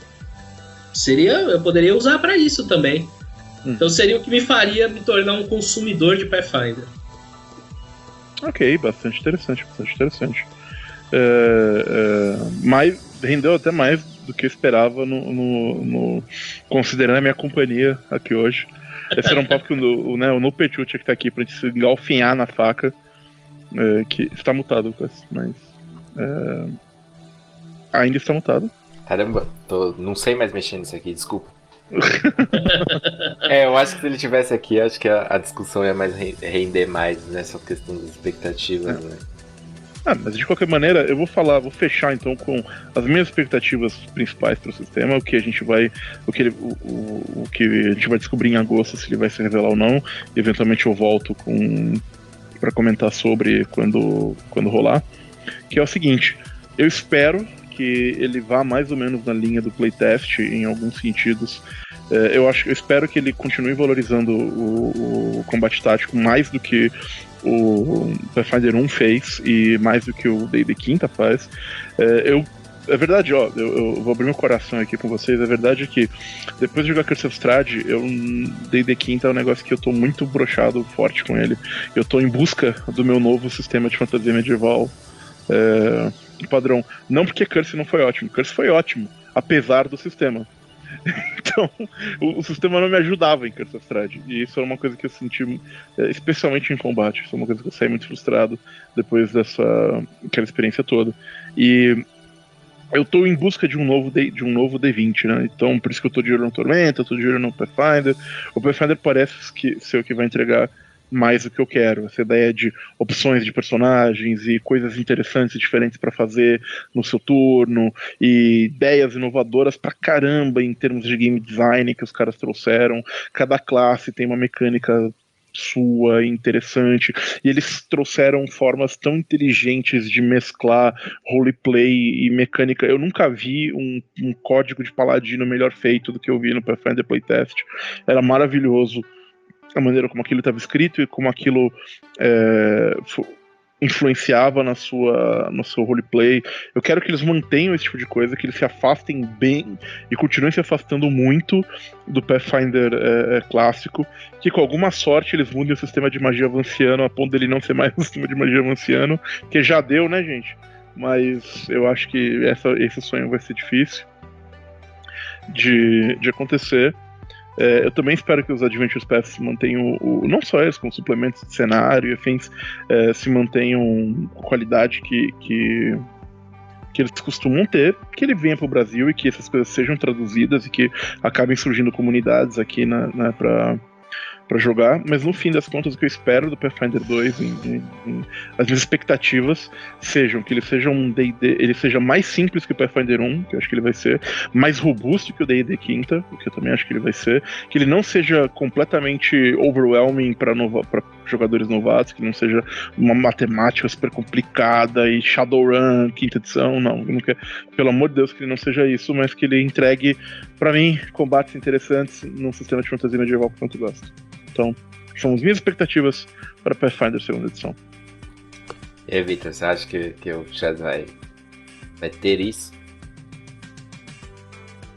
seria, eu poderia usar para isso também. Hum. Então seria o que me faria me tornar um consumidor de Pathfinder. Ok, bastante interessante, bastante interessante. É, é, mais, rendeu até mais do que eu esperava no, no, no, considerando a minha companhia aqui hoje. Esse era um papo que o, o, né, o Nupetiut que tá aqui pra gente se engalfinhar na faca. É, que está mutado, mas. É, ainda está mutado. Caramba, tô, não sei mais mexer nisso aqui, desculpa. é, eu acho que se ele tivesse aqui, acho que a, a discussão ia mais render mais nessa questão das expectativas, é. né? Ah, mas de qualquer maneira, eu vou falar, vou fechar então com as minhas expectativas principais para o sistema, o que a gente vai, o que, ele, o, o, o, que a gente vai descobrir em agosto se ele vai se revelar ou não. E eventualmente eu volto com para comentar sobre quando, quando rolar, que é o seguinte: eu espero que ele vá mais ou menos na linha do playtest em alguns sentidos. É, eu acho, eu espero que ele continue valorizando o, o combate tático mais do que o Pathfinder 1 fez e mais do que o D&D Quinta faz. É, eu é verdade, ó, eu, eu, vou abrir meu coração aqui com vocês. É verdade que depois de jogar Curse of Strahd, eu D&D Quinta é um negócio que eu tô muito brochado, forte com ele. Eu tô em busca do meu novo sistema de fantasia medieval é, padrão. Não porque Curse não foi ótimo, Curse foi ótimo, apesar do sistema. então, o, o, sistema não me ajudava em Curse of Strahd. E isso é uma coisa que eu senti, é, especialmente em combate. Isso é uma coisa que eu saí muito frustrado depois dessa aquela experiência toda. E eu tô em busca de um novo D, de um novo D20, né? Então, por isso que eu tô de olho no Tormenta, tô de olho no Pathfinder. O Pathfinder parece que ser o que vai entregar mais o que eu quero. Essa ideia de opções de personagens e coisas interessantes e diferentes para fazer no seu turno, e ideias inovadoras pra caramba em termos de game design que os caras trouxeram. Cada classe tem uma mecânica sua, interessante. E eles trouxeram formas tão inteligentes de mesclar roleplay e mecânica. Eu nunca vi um, um código de paladino melhor feito do que eu vi no Pathfinder Playtest. Era maravilhoso a maneira como aquilo estava escrito e como aquilo é, influenciava na sua, no seu roleplay. Eu quero que eles mantenham esse tipo de coisa, que eles se afastem bem e continuem se afastando muito do Pathfinder é, é, clássico, que com alguma sorte eles mudem o sistema de magia avanciano a ponto dele não ser mais um sistema de magia avanciano, que já deu, né, gente? Mas eu acho que essa, esse sonho vai ser difícil de, de acontecer. É, eu também espero que os Adventures Pass mantenham, o, não só eles, como suplementos de cenário e afins, é, se mantenham a qualidade que, que, que eles costumam ter, que ele venha para o Brasil e que essas coisas sejam traduzidas e que acabem surgindo comunidades aqui na, na para para jogar, mas no fim das contas o que eu espero do Pathfinder 2, em, em, em, as minhas expectativas sejam que ele seja um D&D, ele seja mais simples que o Pathfinder 1, que eu acho que ele vai ser, mais robusto que o D&D quinta, que eu também acho que ele vai ser, que ele não seja completamente overwhelming para jogadores novatos, que não seja uma matemática super complicada e Shadowrun, quinta edição, não, não quero, pelo amor de Deus que ele não seja isso, mas que ele entregue para mim combates interessantes num sistema de fantasia medieval que eu tanto gosto. Então, são as minhas expectativas para Pathfinder segunda edição. E aí, Victor, você acha que, que o Chaz vai, vai ter isso?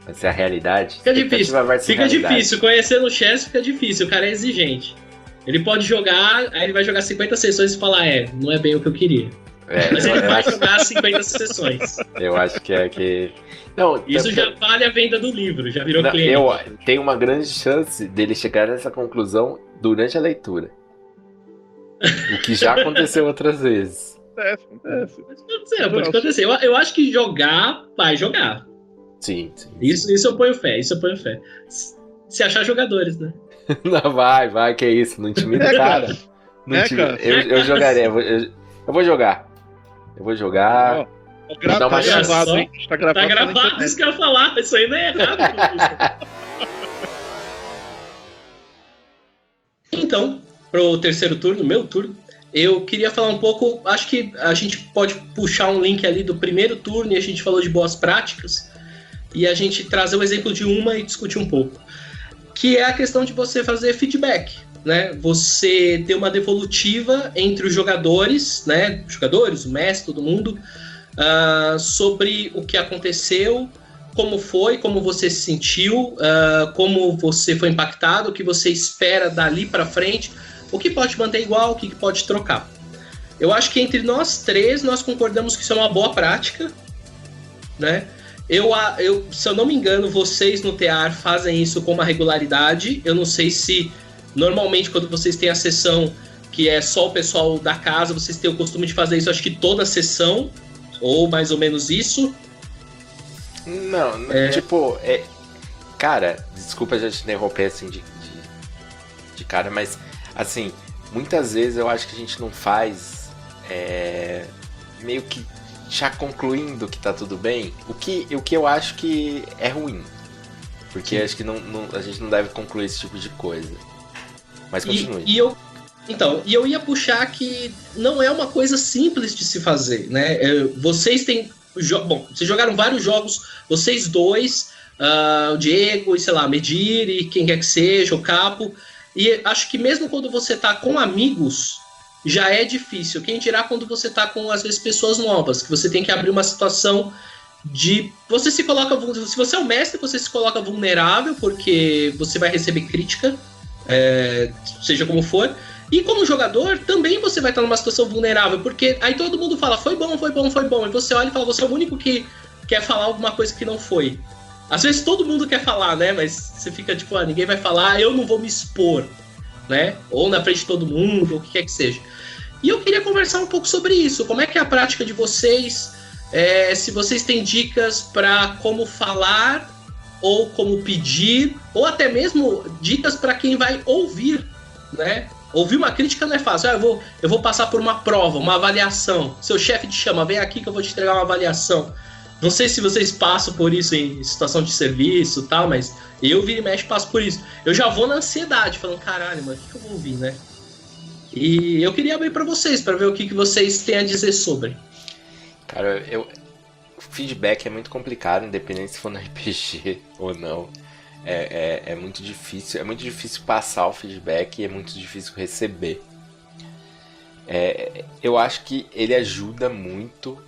Vai ser a realidade? Fica difícil. Fica realidade. difícil. Conhecendo o Chess fica difícil. O cara é exigente. Ele pode jogar, aí ele vai jogar 50 sessões e falar, é, não é bem o que eu queria. É, Mas ele vai acho... jogar 50 sessões. Eu acho que é que. Não, Isso já vale a venda do livro, já virou não, cliente. Eu, tem uma grande chance dele chegar nessa conclusão durante a leitura. o que já aconteceu outras vezes. Acontece, acontece. Pode acontecer, pode acontecer. Eu, eu acho que jogar, vai jogar. Sim, sim. Isso, isso eu ponho fé, isso eu ponho fé. Se achar jogadores, né? Não, vai, vai, que é isso, não intimida o cara. Não é, intimida. Cara. Eu, eu jogaria, eu, eu, eu vou jogar. Eu vou jogar. Oh. Gra tá gravado, hein? Tá gravado, tá gravado isso que eu ia falar. Isso aí não é errado. então, pro terceiro turno, meu turno, eu queria falar um pouco. Acho que a gente pode puxar um link ali do primeiro turno e a gente falou de boas práticas. E a gente trazer o exemplo de uma e discutir um pouco. Que é a questão de você fazer feedback. Né, você ter uma devolutiva entre os jogadores, né, jogadores, o mestre, todo mundo, uh, sobre o que aconteceu, como foi, como você se sentiu, uh, como você foi impactado, o que você espera dali para frente, o que pode manter igual, o que pode trocar. Eu acho que entre nós três nós concordamos que isso é uma boa prática, né? Eu, eu, se eu não me engano, vocês no TEAR fazem isso com uma regularidade. Eu não sei se normalmente quando vocês têm a sessão que é só o pessoal da casa, vocês têm o costume de fazer isso, acho que toda a sessão, ou mais ou menos isso? Não, é... tipo, é... cara, desculpa já te interromper assim de, de, de, cara, mas assim, muitas vezes eu acho que a gente não faz é... meio que já concluindo que tá tudo bem, o que, o que eu acho que é ruim. Porque acho que não, não, a gente não deve concluir esse tipo de coisa. Mas continue. E, e eu, então, e eu ia puxar que não é uma coisa simples de se fazer, né? É, vocês têm. Bom, vocês jogaram vários jogos, vocês dois, uh, o Diego e sei lá, Mediri, quem quer que seja, o Capo. E acho que mesmo quando você tá com amigos, já é difícil. Quem dirá quando você tá com, às vezes, pessoas novas, que você tem que abrir uma situação de. Você se coloca. Se você é o mestre, você se coloca vulnerável, porque você vai receber crítica, é, seja como for. E como jogador, também você vai estar numa situação vulnerável, porque aí todo mundo fala, foi bom, foi bom, foi bom. E você olha e fala, você é o único que quer falar alguma coisa que não foi. Às vezes todo mundo quer falar, né? Mas você fica tipo, ah, ninguém vai falar, eu não vou me expor, né? Ou na frente de todo mundo, ou o que quer que seja. E eu queria conversar um pouco sobre isso. Como é que é a prática de vocês? É, se vocês têm dicas para como falar, ou como pedir, ou até mesmo dicas para quem vai ouvir, né? Ouvir uma crítica não é fácil. Ah, eu, vou, eu vou passar por uma prova, uma avaliação. Seu chefe te chama, vem aqui que eu vou te entregar uma avaliação. Não sei se vocês passam por isso em situação de serviço e tal, mas eu, vira e mexe, passo por isso. Eu já vou na ansiedade, falando, caralho, mano, o que, que eu vou ouvir, né? E eu queria abrir para vocês, para ver o que, que vocês têm a dizer sobre. Cara, eu. Feedback é muito complicado, independente se for no RPG ou não. É, é, é, muito difícil. É muito difícil passar o feedback e é muito difícil receber. É, eu acho que ele ajuda muito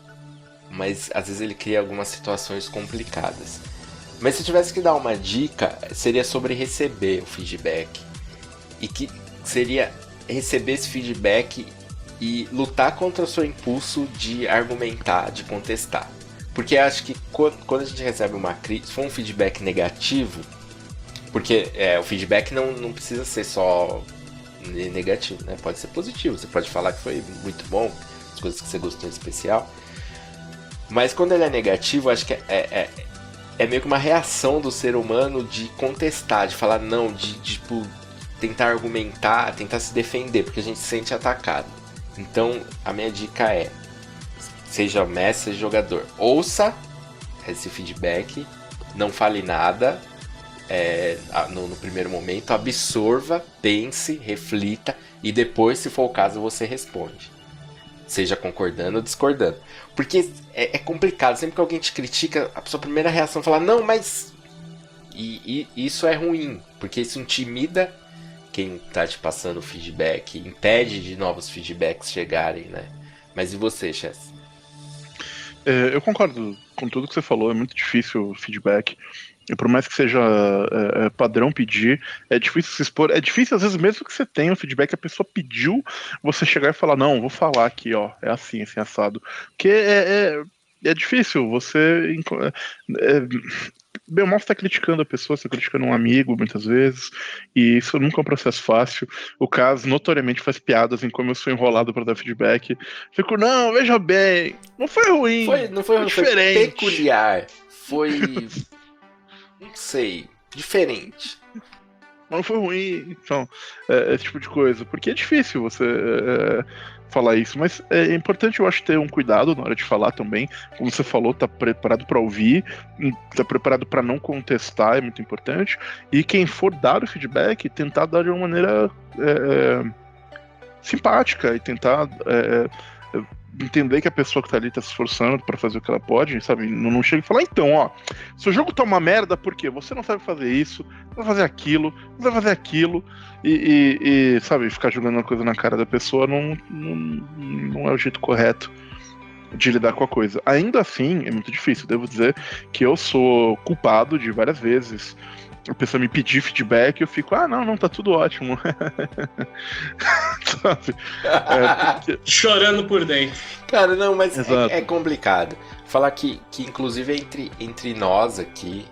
mas às vezes ele cria algumas situações complicadas. Mas se eu tivesse que dar uma dica, seria sobre receber o feedback. E que seria receber esse feedback e lutar contra o seu impulso de argumentar, de contestar. Porque acho que quando a gente recebe uma crítica, se for um feedback negativo, porque é, o feedback não, não precisa ser só negativo, né? Pode ser positivo. Você pode falar que foi muito bom, as coisas que você gostou em especial. Mas quando ele é negativo, acho que é, é, é meio que uma reação do ser humano de contestar, de falar não, de, de tipo, tentar argumentar, tentar se defender, porque a gente se sente atacado. Então, a minha dica é: seja mestre, seja jogador, ouça esse feedback, não fale nada é, no, no primeiro momento, absorva, pense, reflita e depois, se for o caso, você responde. Seja concordando ou discordando. Porque é, é, complicado. Sempre que alguém te critica, a sua primeira reação é falar, não, mas. E, e, isso é ruim, porque isso intimida quem tá te passando feedback, impede de novos feedbacks chegarem, né? Mas e você, Chess? É, eu concordo com tudo que você falou, é muito difícil o feedback. E por mais que seja é, é, padrão pedir, é difícil se expor. É difícil, às vezes, mesmo que você tenha o feedback, a pessoa pediu, você chegar e falar, não, vou falar aqui, ó, é assim, assim, assado. Porque é, é, é difícil, você. É, bem, mal está criticando a pessoa, está criticando um amigo muitas vezes, e isso nunca é um processo fácil. O caso notoriamente faz piadas em como eu sou enrolado para dar feedback. Fico, não, veja bem, não foi ruim. Foi, não foi, foi diferente. Foi peculiar. Foi não sei, diferente. Não foi ruim, então, é, esse tipo de coisa. Porque é difícil você é, falar isso, mas é importante, eu acho, ter um cuidado na hora de falar também. Como você falou, tá preparado para ouvir, tá preparado para não contestar, é muito importante. E quem for dar o feedback, tentar dar de uma maneira é, é simpática e tentar é, entender que a pessoa que tá ali tá se esforçando para fazer o que ela pode, sabe? Não, não chega e falar, então, ó, se o jogo tá uma merda, por quê? Você não sabe fazer isso, não vai fazer aquilo, não vai fazer aquilo, e, e, e sabe, ficar jogando uma coisa na cara da pessoa não, não, não é o jeito correto de lidar com a coisa. Ainda assim, é muito difícil. Devo dizer que eu sou culpado de várias vezes a pessoa me pedir feedback, eu fico, ah, não, não, tá tudo ótimo. Sabe? É, porque... Chorando por dentro. Cara, não, mas é, é, complicado. Falar que, que inclusive, entre, entre nós aqui,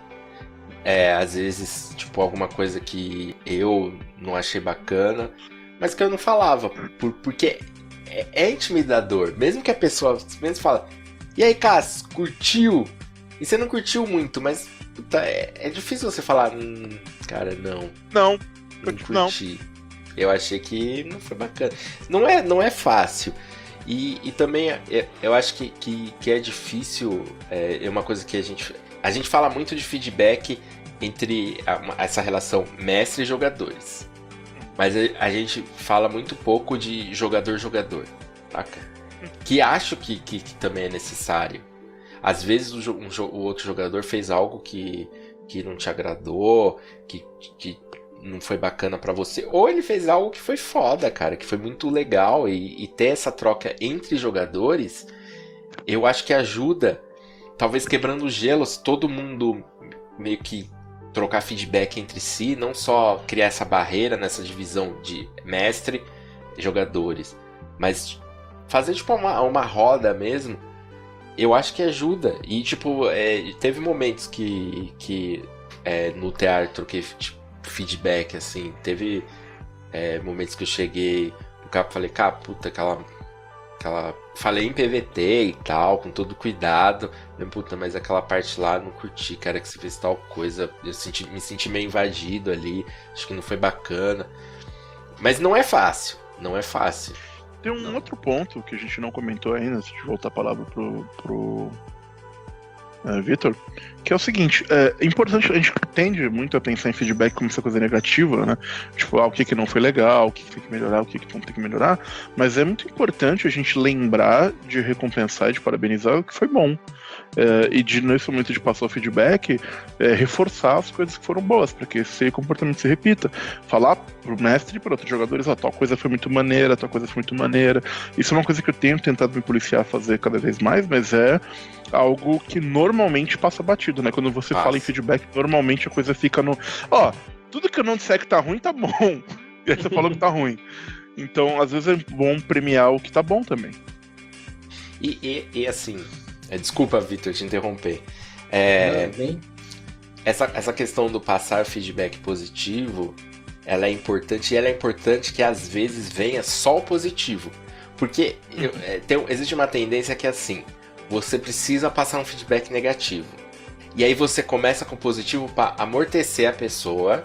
é, às vezes, tipo, alguma coisa que eu não achei bacana, mas que eu não falava, por, porque é, é intimidador. Mesmo que a pessoa mesmo fala, e aí, Cass, curtiu? E você não curtiu muito, mas Puta, é, é difícil você falar, hum, cara, não. Não, não curti. Não. Eu achei que não foi bacana. Não é, não é fácil. E, e também é, eu acho que, que, que é difícil. É, é, uma coisa que a gente. A gente fala muito de feedback entre a, essa relação mestre e jogadores. Mas a, a gente fala muito pouco de jogador-jogador. Saca? Que acho que, que, que também é necessário. Às vezes o, um, o outro jogador fez algo que, que não te agradou, que, que não foi bacana para você, ou ele fez algo que foi foda, cara, que foi muito legal. E, e, ter essa troca entre jogadores, eu acho que ajuda, talvez quebrando os gelos, todo mundo meio que trocar feedback entre si, não só criar essa barreira nessa divisão de mestre e jogadores, mas fazer tipo uma, uma roda mesmo eu acho que ajuda. E, tipo, é, teve momentos que, que é, no teatro que tipo, feedback, assim. Teve é, momentos que eu cheguei no capa falei, cara, puta, aquela. aquela. Falei em PVT e tal, com todo cuidado. Falei, puta, mas aquela parte lá não curti, cara, que você fez tal coisa. Eu senti, me senti meio invadido ali. Acho que não foi bacana. Mas não é fácil. Não é fácil. Tem um não. outro ponto que a gente não comentou ainda, se de voltar a palavra pro, pro é, Vitor, que é o seguinte, é, é, importante, a gente tende muito a pensar em feedback como essa coisa negativa, né? Tipo, ah, o que, que não foi legal, o que, que tem que melhorar, o que, que não tem que melhorar, mas é muito importante a gente lembrar de recompensar e de parabenizar o que foi bom. É, e de, nesse momento de passar o feedback, é, reforçar as coisas que foram boas, para que esse comportamento se repita. Falar pro mestre e para outros jogadores, ó, tal coisa foi muito maneira, tal coisa foi muito maneira. Isso é uma coisa que eu tenho tentado me policiar a fazer cada vez mais, mas é algo que normalmente passa batido, né? Quando você fala em feedback, normalmente a coisa fica no. Ó, tudo que eu não disser que tá ruim, tá bom. E aí você falou que tá ruim. Então, às vezes é bom premiar o que tá bom também. E, e, e assim, desculpa, Vitor, te interromper. É, essa, essa questão do passar feedback positivo, ela é importante e ela é importante que às vezes venha só o positivo. Porque eu, é, tem, existe uma tendência que é assim, você precisa passar um feedback negativo. E aí você começa com positivo para amortecer a pessoa.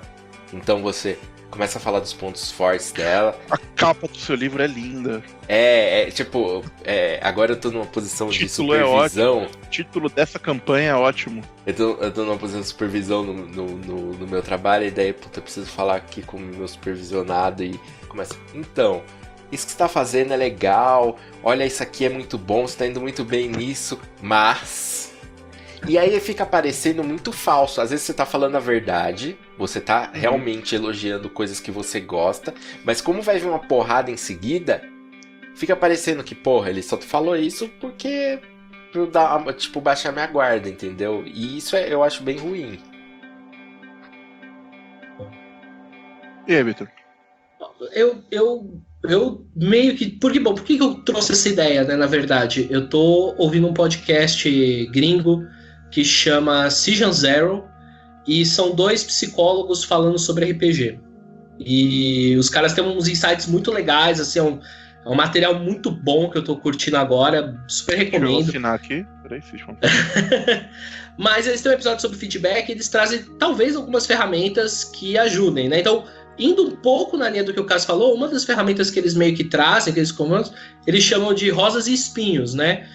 Então você começa a falar dos pontos fortes dela. A capa do seu livro é linda. É, é tipo, é, agora eu tô numa posição de supervisão. É o título dessa campanha é ótimo. Eu tô, eu tô numa posição de supervisão no, no, no, no meu trabalho, e daí, puta, eu preciso falar aqui com o meu supervisionado e começa. Então, isso que você está fazendo é legal, olha, isso aqui é muito bom, você está indo muito bem nisso, mas. E aí fica parecendo muito falso. Às vezes você está falando a verdade, você está uhum. realmente elogiando coisas que você gosta, mas como vai vir uma porrada em seguida, fica parecendo que, porra, ele só falou isso porque. Pra dar, tipo, baixar minha guarda, entendeu? E isso é, eu acho bem ruim. E aí, Vitor? Eu, eu eu meio que. Porque, bom, por que eu trouxe essa ideia, né? Na verdade, eu tô ouvindo um podcast gringo que chama Season Zero e são dois psicólogos falando sobre RPG. E os caras têm uns insights muito legais, assim, é um, é um material muito bom que eu tô curtindo agora, super recomendo. Eu assinar aqui. Peraí, Mas eles têm um episódio sobre feedback e eles trazem talvez algumas ferramentas que ajudem, né? Então, indo um pouco na linha do que o Cássio falou, uma das ferramentas que eles meio que trazem, aqueles comandos, eles chamam de rosas e espinhos, né?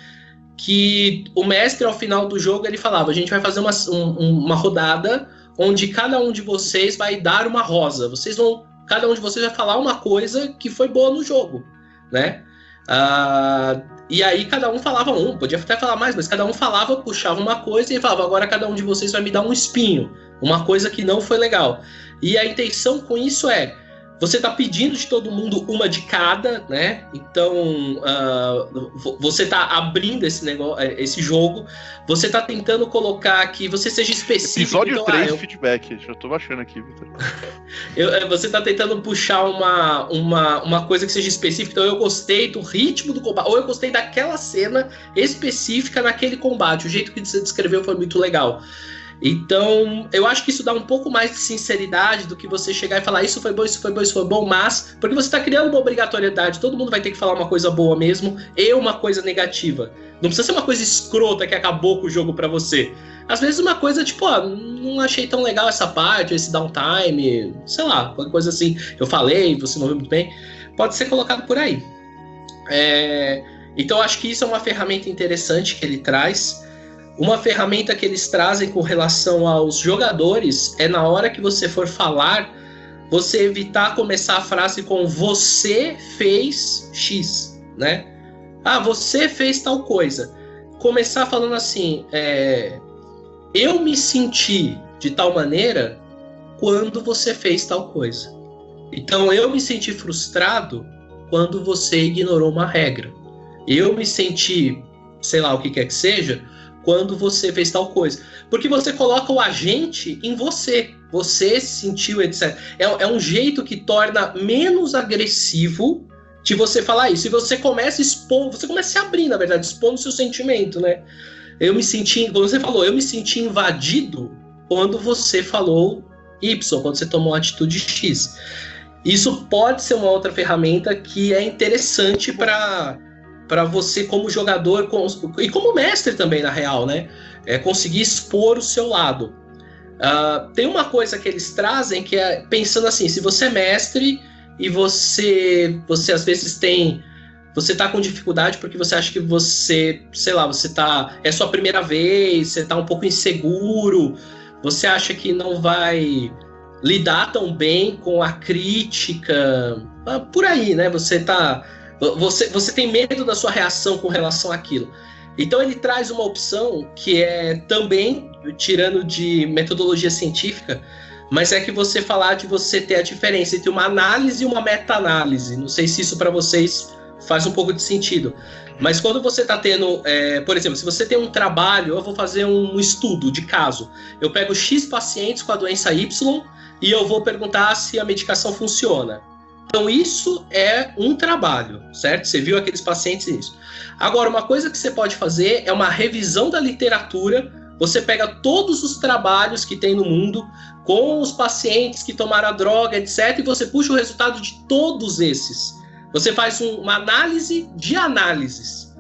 Que o mestre, ao final do jogo, ele falava: a gente vai fazer uma, um, uma rodada onde cada um de vocês vai dar uma rosa. Vocês vão. Cada um de vocês vai falar uma coisa que foi boa no jogo, né? Uh, e aí cada um falava um, podia até falar mais, mas cada um falava, puxava uma coisa e falava: agora cada um de vocês vai me dar um espinho, uma coisa que não foi legal. E a intenção com isso é você está pedindo de todo mundo uma de cada, né? Então uh, você está abrindo esse negócio, é, esse jogo. Você está tentando colocar que você seja específico. Episódio então, 3 ah, eu... feedback. Já estou baixando aqui, Vitor. É, você está tentando puxar uma, uma, uma coisa que seja específica. Então eu gostei do ritmo do combate, ou eu gostei daquela cena específica naquele combate. O jeito que você descreveu foi muito legal. Então, eu acho que isso dá um pouco mais de sinceridade do que você chegar e falar isso foi bom, isso foi bom, isso foi bom, mas porque você está criando uma obrigatoriedade, todo mundo vai ter que falar uma coisa boa mesmo e uma coisa negativa. Não precisa ser uma coisa escrota que acabou com o jogo para você. Às vezes uma coisa tipo, ó, não achei tão legal essa parte, esse downtime, sei lá, qualquer coisa assim, eu falei, você não viu muito bem, pode ser colocado por aí. É... Então, eu acho que isso é uma ferramenta interessante que ele traz. Uma ferramenta que eles trazem com relação aos jogadores é na hora que você for falar, você evitar começar a frase com você fez X, né? Ah, você fez tal coisa. Começar falando assim, é, eu me senti de tal maneira quando você fez tal coisa. Então eu me senti frustrado quando você ignorou uma regra. Eu me senti, sei lá o que quer que seja, quando você fez tal coisa. Porque você coloca o agente em você. Você sentiu, etc. É, é um jeito que torna menos agressivo de você falar isso. E você começa a expor, você começa a se abrir, na verdade, expondo seu sentimento, né? Eu me senti, como você falou, eu me senti invadido quando você falou Y, quando você tomou a atitude X. Isso pode ser uma outra ferramenta que é interessante para para você como jogador e como mestre também na real, né? É conseguir expor o seu lado. Uh, tem uma coisa que eles trazem que é pensando assim: se você é mestre e você, você às vezes tem você tá com dificuldade porque você acha que você, sei lá, você tá. É sua primeira vez, você tá um pouco inseguro, você acha que não vai lidar tão bem com a crítica. Ah, por aí, né? Você tá. Você, você tem medo da sua reação com relação àquilo. Então ele traz uma opção que é também, tirando de metodologia científica, mas é que você falar de você ter a diferença entre uma análise e uma meta-análise. Não sei se isso para vocês faz um pouco de sentido. Mas quando você está tendo, é, por exemplo, se você tem um trabalho, eu vou fazer um estudo de caso. Eu pego X pacientes com a doença Y e eu vou perguntar se a medicação funciona. Então, isso é um trabalho, certo? Você viu aqueles pacientes isso. Agora, uma coisa que você pode fazer é uma revisão da literatura. Você pega todos os trabalhos que tem no mundo com os pacientes que tomaram a droga, etc., e você puxa o resultado de todos esses. Você faz um, uma análise de análises.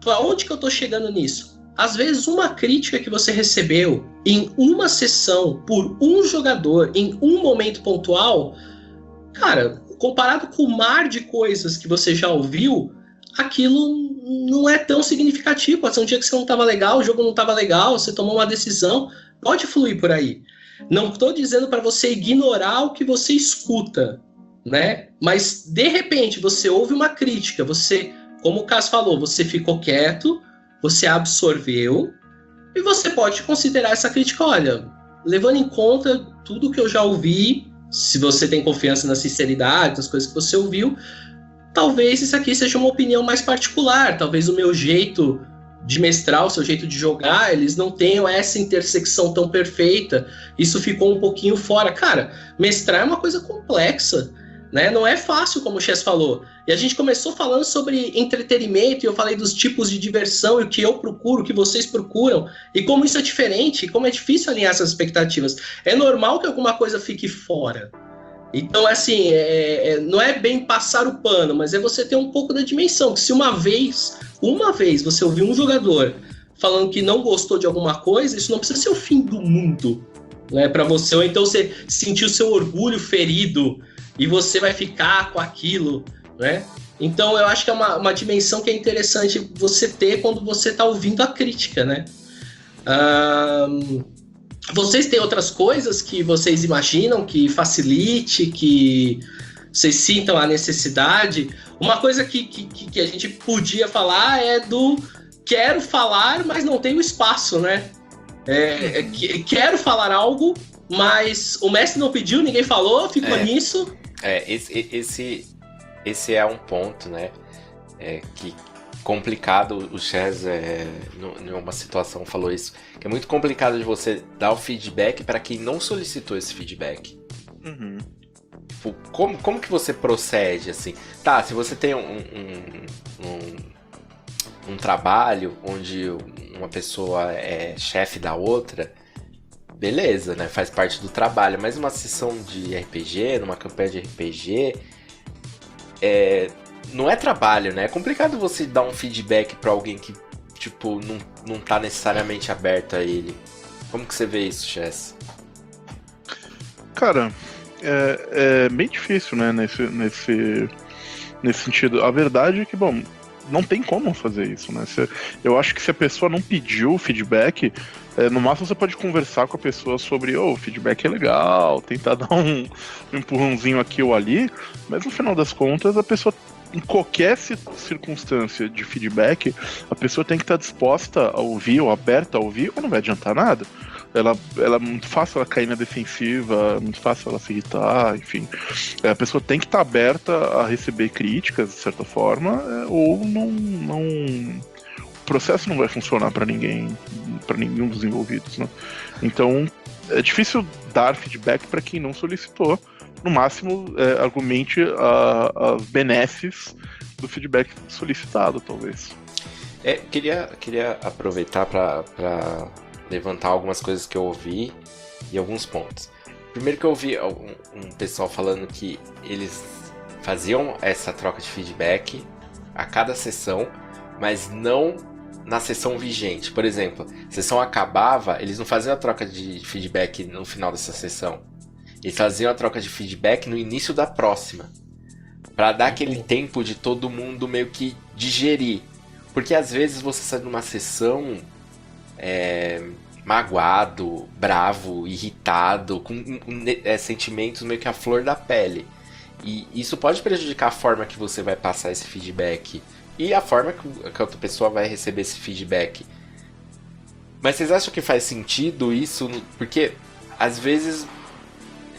Para onde que eu estou chegando nisso? Às vezes, uma crítica que você recebeu em uma sessão por um jogador, em um momento pontual, cara, comparado com o mar de coisas que você já ouviu, aquilo não é tão significativo. Pode ser um dia que você não estava legal, o jogo não estava legal, você tomou uma decisão, pode fluir por aí. Não estou dizendo para você ignorar o que você escuta, né? Mas de repente você ouve uma crítica, você, como o Caso falou, você ficou quieto, você absorveu e você pode considerar essa crítica, olha, levando em conta tudo que eu já ouvi, se você tem confiança na sinceridade, nas coisas que você ouviu, talvez isso aqui seja uma opinião mais particular, talvez o meu jeito de mestrar, o seu jeito de jogar, eles não tenham essa intersecção tão perfeita. Isso ficou um pouquinho fora. Cara, mestrar é uma coisa complexa. Né? Não é fácil, como o Chess falou. E a gente começou falando sobre entretenimento, e eu falei dos tipos de diversão e o que eu procuro, o que vocês procuram, e como isso é diferente, e como é difícil alinhar essas expectativas. É normal que alguma coisa fique fora. Então, assim, é, é, não é bem passar o pano, mas é você ter um pouco da dimensão. Que se uma vez, uma vez, você ouvir um jogador falando que não gostou de alguma coisa, isso não precisa ser o fim do mundo né, para você. Ou então você sentir o seu orgulho ferido e você vai ficar com aquilo, né? Então eu acho que é uma, uma dimensão que é interessante você ter quando você está ouvindo a crítica, né? Um, vocês têm outras coisas que vocês imaginam que facilite, que vocês sintam a necessidade? Uma coisa que, que, que a gente podia falar é do quero falar, mas não tenho espaço, né? É, é, quero falar algo, mas o mestre não pediu, ninguém falou, ficou é. nisso. É, esse, esse, esse é um ponto, né? É, que complicado, o Chaz, é, em uma situação, falou isso, que é muito complicado de você dar o feedback para quem não solicitou esse feedback. Uhum. Tipo, como, como que você procede, assim? Tá, se você tem um, um, um, um trabalho onde uma pessoa é chefe da outra, beleza, né? Faz parte do trabalho. Mas uma sessão de RPG, numa campanha de RPG, é, não é trabalho, né? É complicado você dar um feedback para alguém que, tipo, não, não tá necessariamente aberto a ele. Como que você vê isso, Chess? Cara, é, é bem difícil, né? Nesse, nesse, nesse sentido. A verdade é que, bom, não tem como fazer isso, né? Eu acho que se a pessoa não pediu feedback, é, no máximo você pode conversar com a pessoa sobre o feedback é legal, tentar dar um, um empurrãozinho aqui ou ali, mas no final das contas a pessoa em qualquer circunstância de feedback, a pessoa tem que estar disposta a ouvir ou aberta a ouvir, ou não vai adiantar nada. Ela, ela é muito fácil ela cair na defensiva, é muito fácil ela se irritar, enfim. É, a pessoa tem que estar aberta a receber críticas, de certa forma, é, ou não, não. Processo não vai funcionar para ninguém, para nenhum dos envolvidos, né? Então, é difícil dar feedback para quem não solicitou no máximo, é, argumente as benesses do feedback solicitado, talvez. É, queria, queria aproveitar para levantar algumas coisas que eu ouvi e alguns pontos. Primeiro que eu ouvi um, um pessoal falando que eles faziam essa troca de feedback a cada sessão, mas não na sessão vigente. Por exemplo, a sessão acabava, eles não faziam a troca de feedback no final dessa sessão. Eles faziam a troca de feedback no início da próxima. para dar aquele tempo de todo mundo meio que digerir. Porque às vezes você sai de uma sessão é, magoado, bravo, irritado, com é, sentimentos meio que a flor da pele. E isso pode prejudicar a forma que você vai passar esse feedback e a forma que a outra pessoa vai receber esse feedback. Mas vocês acham que faz sentido isso? Porque às vezes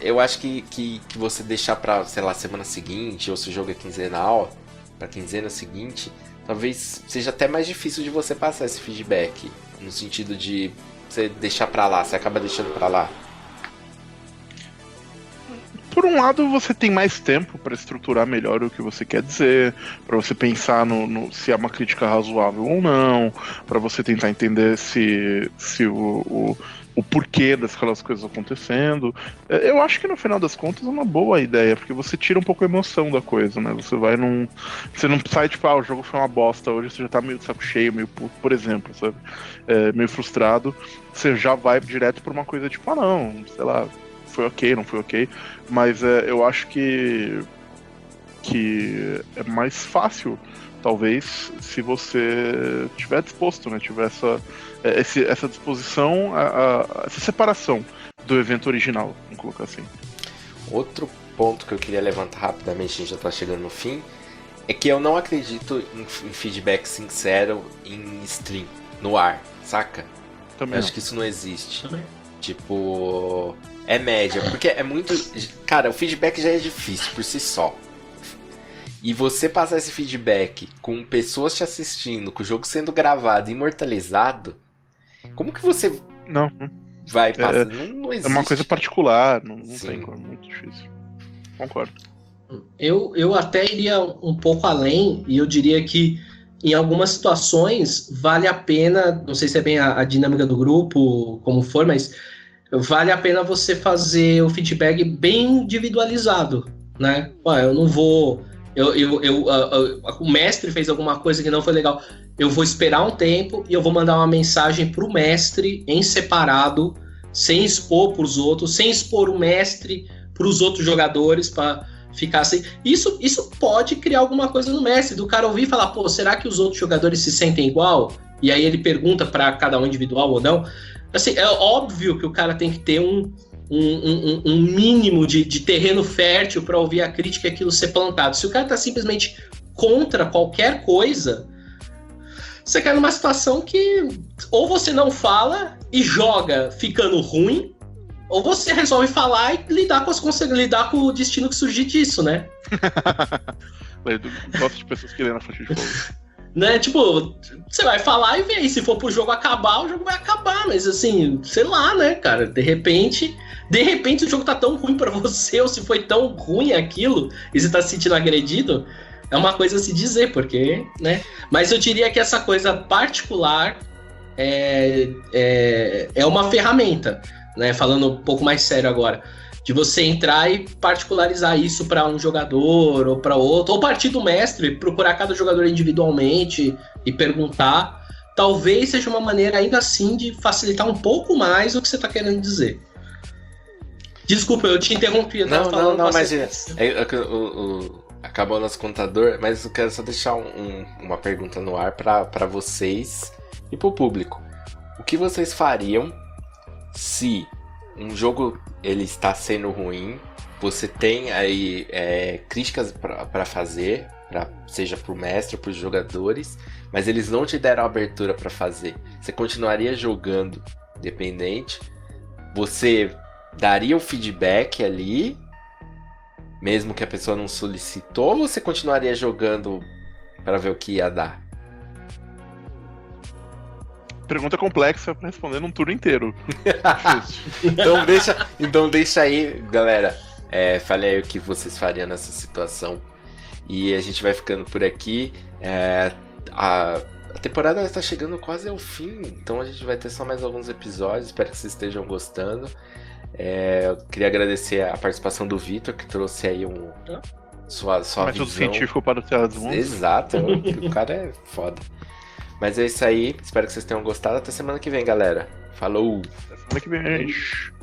eu acho que, que, que você deixar pra, sei lá, semana seguinte, ou se o jogo é quinzenal, pra quinzena seguinte, talvez seja até mais difícil de você passar esse feedback. No sentido de você deixar pra lá, você acaba deixando pra lá por um lado, você tem mais tempo para estruturar melhor o que você quer dizer, para você pensar no, no, se é uma crítica razoável ou não, para você tentar entender se, se o, o, o porquê daquelas coisas acontecendo. É, eu acho que no final das contas é uma boa ideia, porque você tira um pouco a emoção da coisa, né? Você vai num. Você não sai tipo, ah, o jogo foi uma bosta, hoje você já tá meio de saco cheio, meio puto, por exemplo, sabe? É, meio frustrado. Você já vai direto pra uma coisa tipo, ah não, sei lá, foi ok, não foi ok, mas é, eu acho que que é mais fácil, talvez, se você tiver disposto, né, tiver essa, é, esse, essa disposição, a, a, essa separação do evento original, vamos colocar assim. Outro ponto que eu queria levantar rapidamente, a gente já está chegando no fim, é que eu não acredito em, em feedback sincero em stream, no ar, saca? Também eu acho que isso não existe. Também. Tipo, é média, porque é muito. Cara, o feedback já é difícil por si só. E você passar esse feedback com pessoas te assistindo, com o jogo sendo gravado, imortalizado, como que você não vai passar? É, não, não existe. É uma coisa particular, não, não tem como, é muito difícil. Concordo. Eu, eu até iria um pouco além e eu diria que em algumas situações vale a pena, não sei se é bem a, a dinâmica do grupo, como for, mas vale a pena você fazer o feedback bem individualizado, né? Ué, eu não vou. Eu, eu, eu uh, uh, o mestre fez alguma coisa que não foi legal. Eu vou esperar um tempo e eu vou mandar uma mensagem para o mestre em separado, sem expor para os outros, sem expor o mestre para os outros jogadores, para ficar assim. Isso, isso pode criar alguma coisa no mestre, do cara ouvir e falar, pô, será que os outros jogadores se sentem igual? E aí ele pergunta para cada um individual ou não. Assim, é óbvio que o cara tem que ter um, um, um, um mínimo de, de, terreno fértil para ouvir a crítica e aquilo ser plantado. Se o cara tá simplesmente contra qualquer coisa, você cai numa situação que ou você não fala e joga ficando ruim, ou você resolve falar e lidar com as lidar com o destino que surgir disso, né? Gosto de pessoas que lêem na fonte de fogo. Né? Tipo, você vai falar e ver. E se for pro jogo acabar, o jogo vai acabar. Mas assim, sei lá, né, cara? De repente. De repente o jogo tá tão ruim para você, ou se foi tão ruim aquilo, e você tá se sentindo agredido, é uma coisa a se dizer, porque, né? Mas eu diria que essa coisa particular é, é, é uma ferramenta, né? Falando um pouco mais sério agora de você entrar e particularizar isso para um jogador ou para outro, ou partir do mestre, procurar cada jogador individualmente e perguntar. Talvez seja uma maneira ainda assim de facilitar um pouco mais o que você está querendo dizer. Desculpa, eu te interrompi. Eu não, não, não, mas é, é, é, o, o, acabou nosso contador, mas eu quero só deixar um, uma pergunta no ar para vocês e para o público. O que vocês fariam se um jogo ele está sendo ruim, você tem aí é, críticas para fazer, pra, seja para o mestre para os jogadores, mas eles não te deram abertura para fazer. Você continuaria jogando independente, você daria o feedback ali, mesmo que a pessoa não solicitou, ou você continuaria jogando para ver o que ia dar? Pergunta complexa para responder num turno inteiro. então, deixa, então deixa aí, galera. É, fale aí o que vocês fariam nessa situação. E a gente vai ficando por aqui. É, a, a temporada está chegando quase ao fim, então a gente vai ter só mais alguns episódios. Espero que vocês estejam gostando. É, eu queria agradecer a participação do Vitor, que trouxe aí um, sua, sua Método visão. científico para o Terra dos Mundos. Exato, o cara é foda. Mas é isso aí. Espero que vocês tenham gostado. Até semana que vem, galera. Falou! Até semana que vem, gente.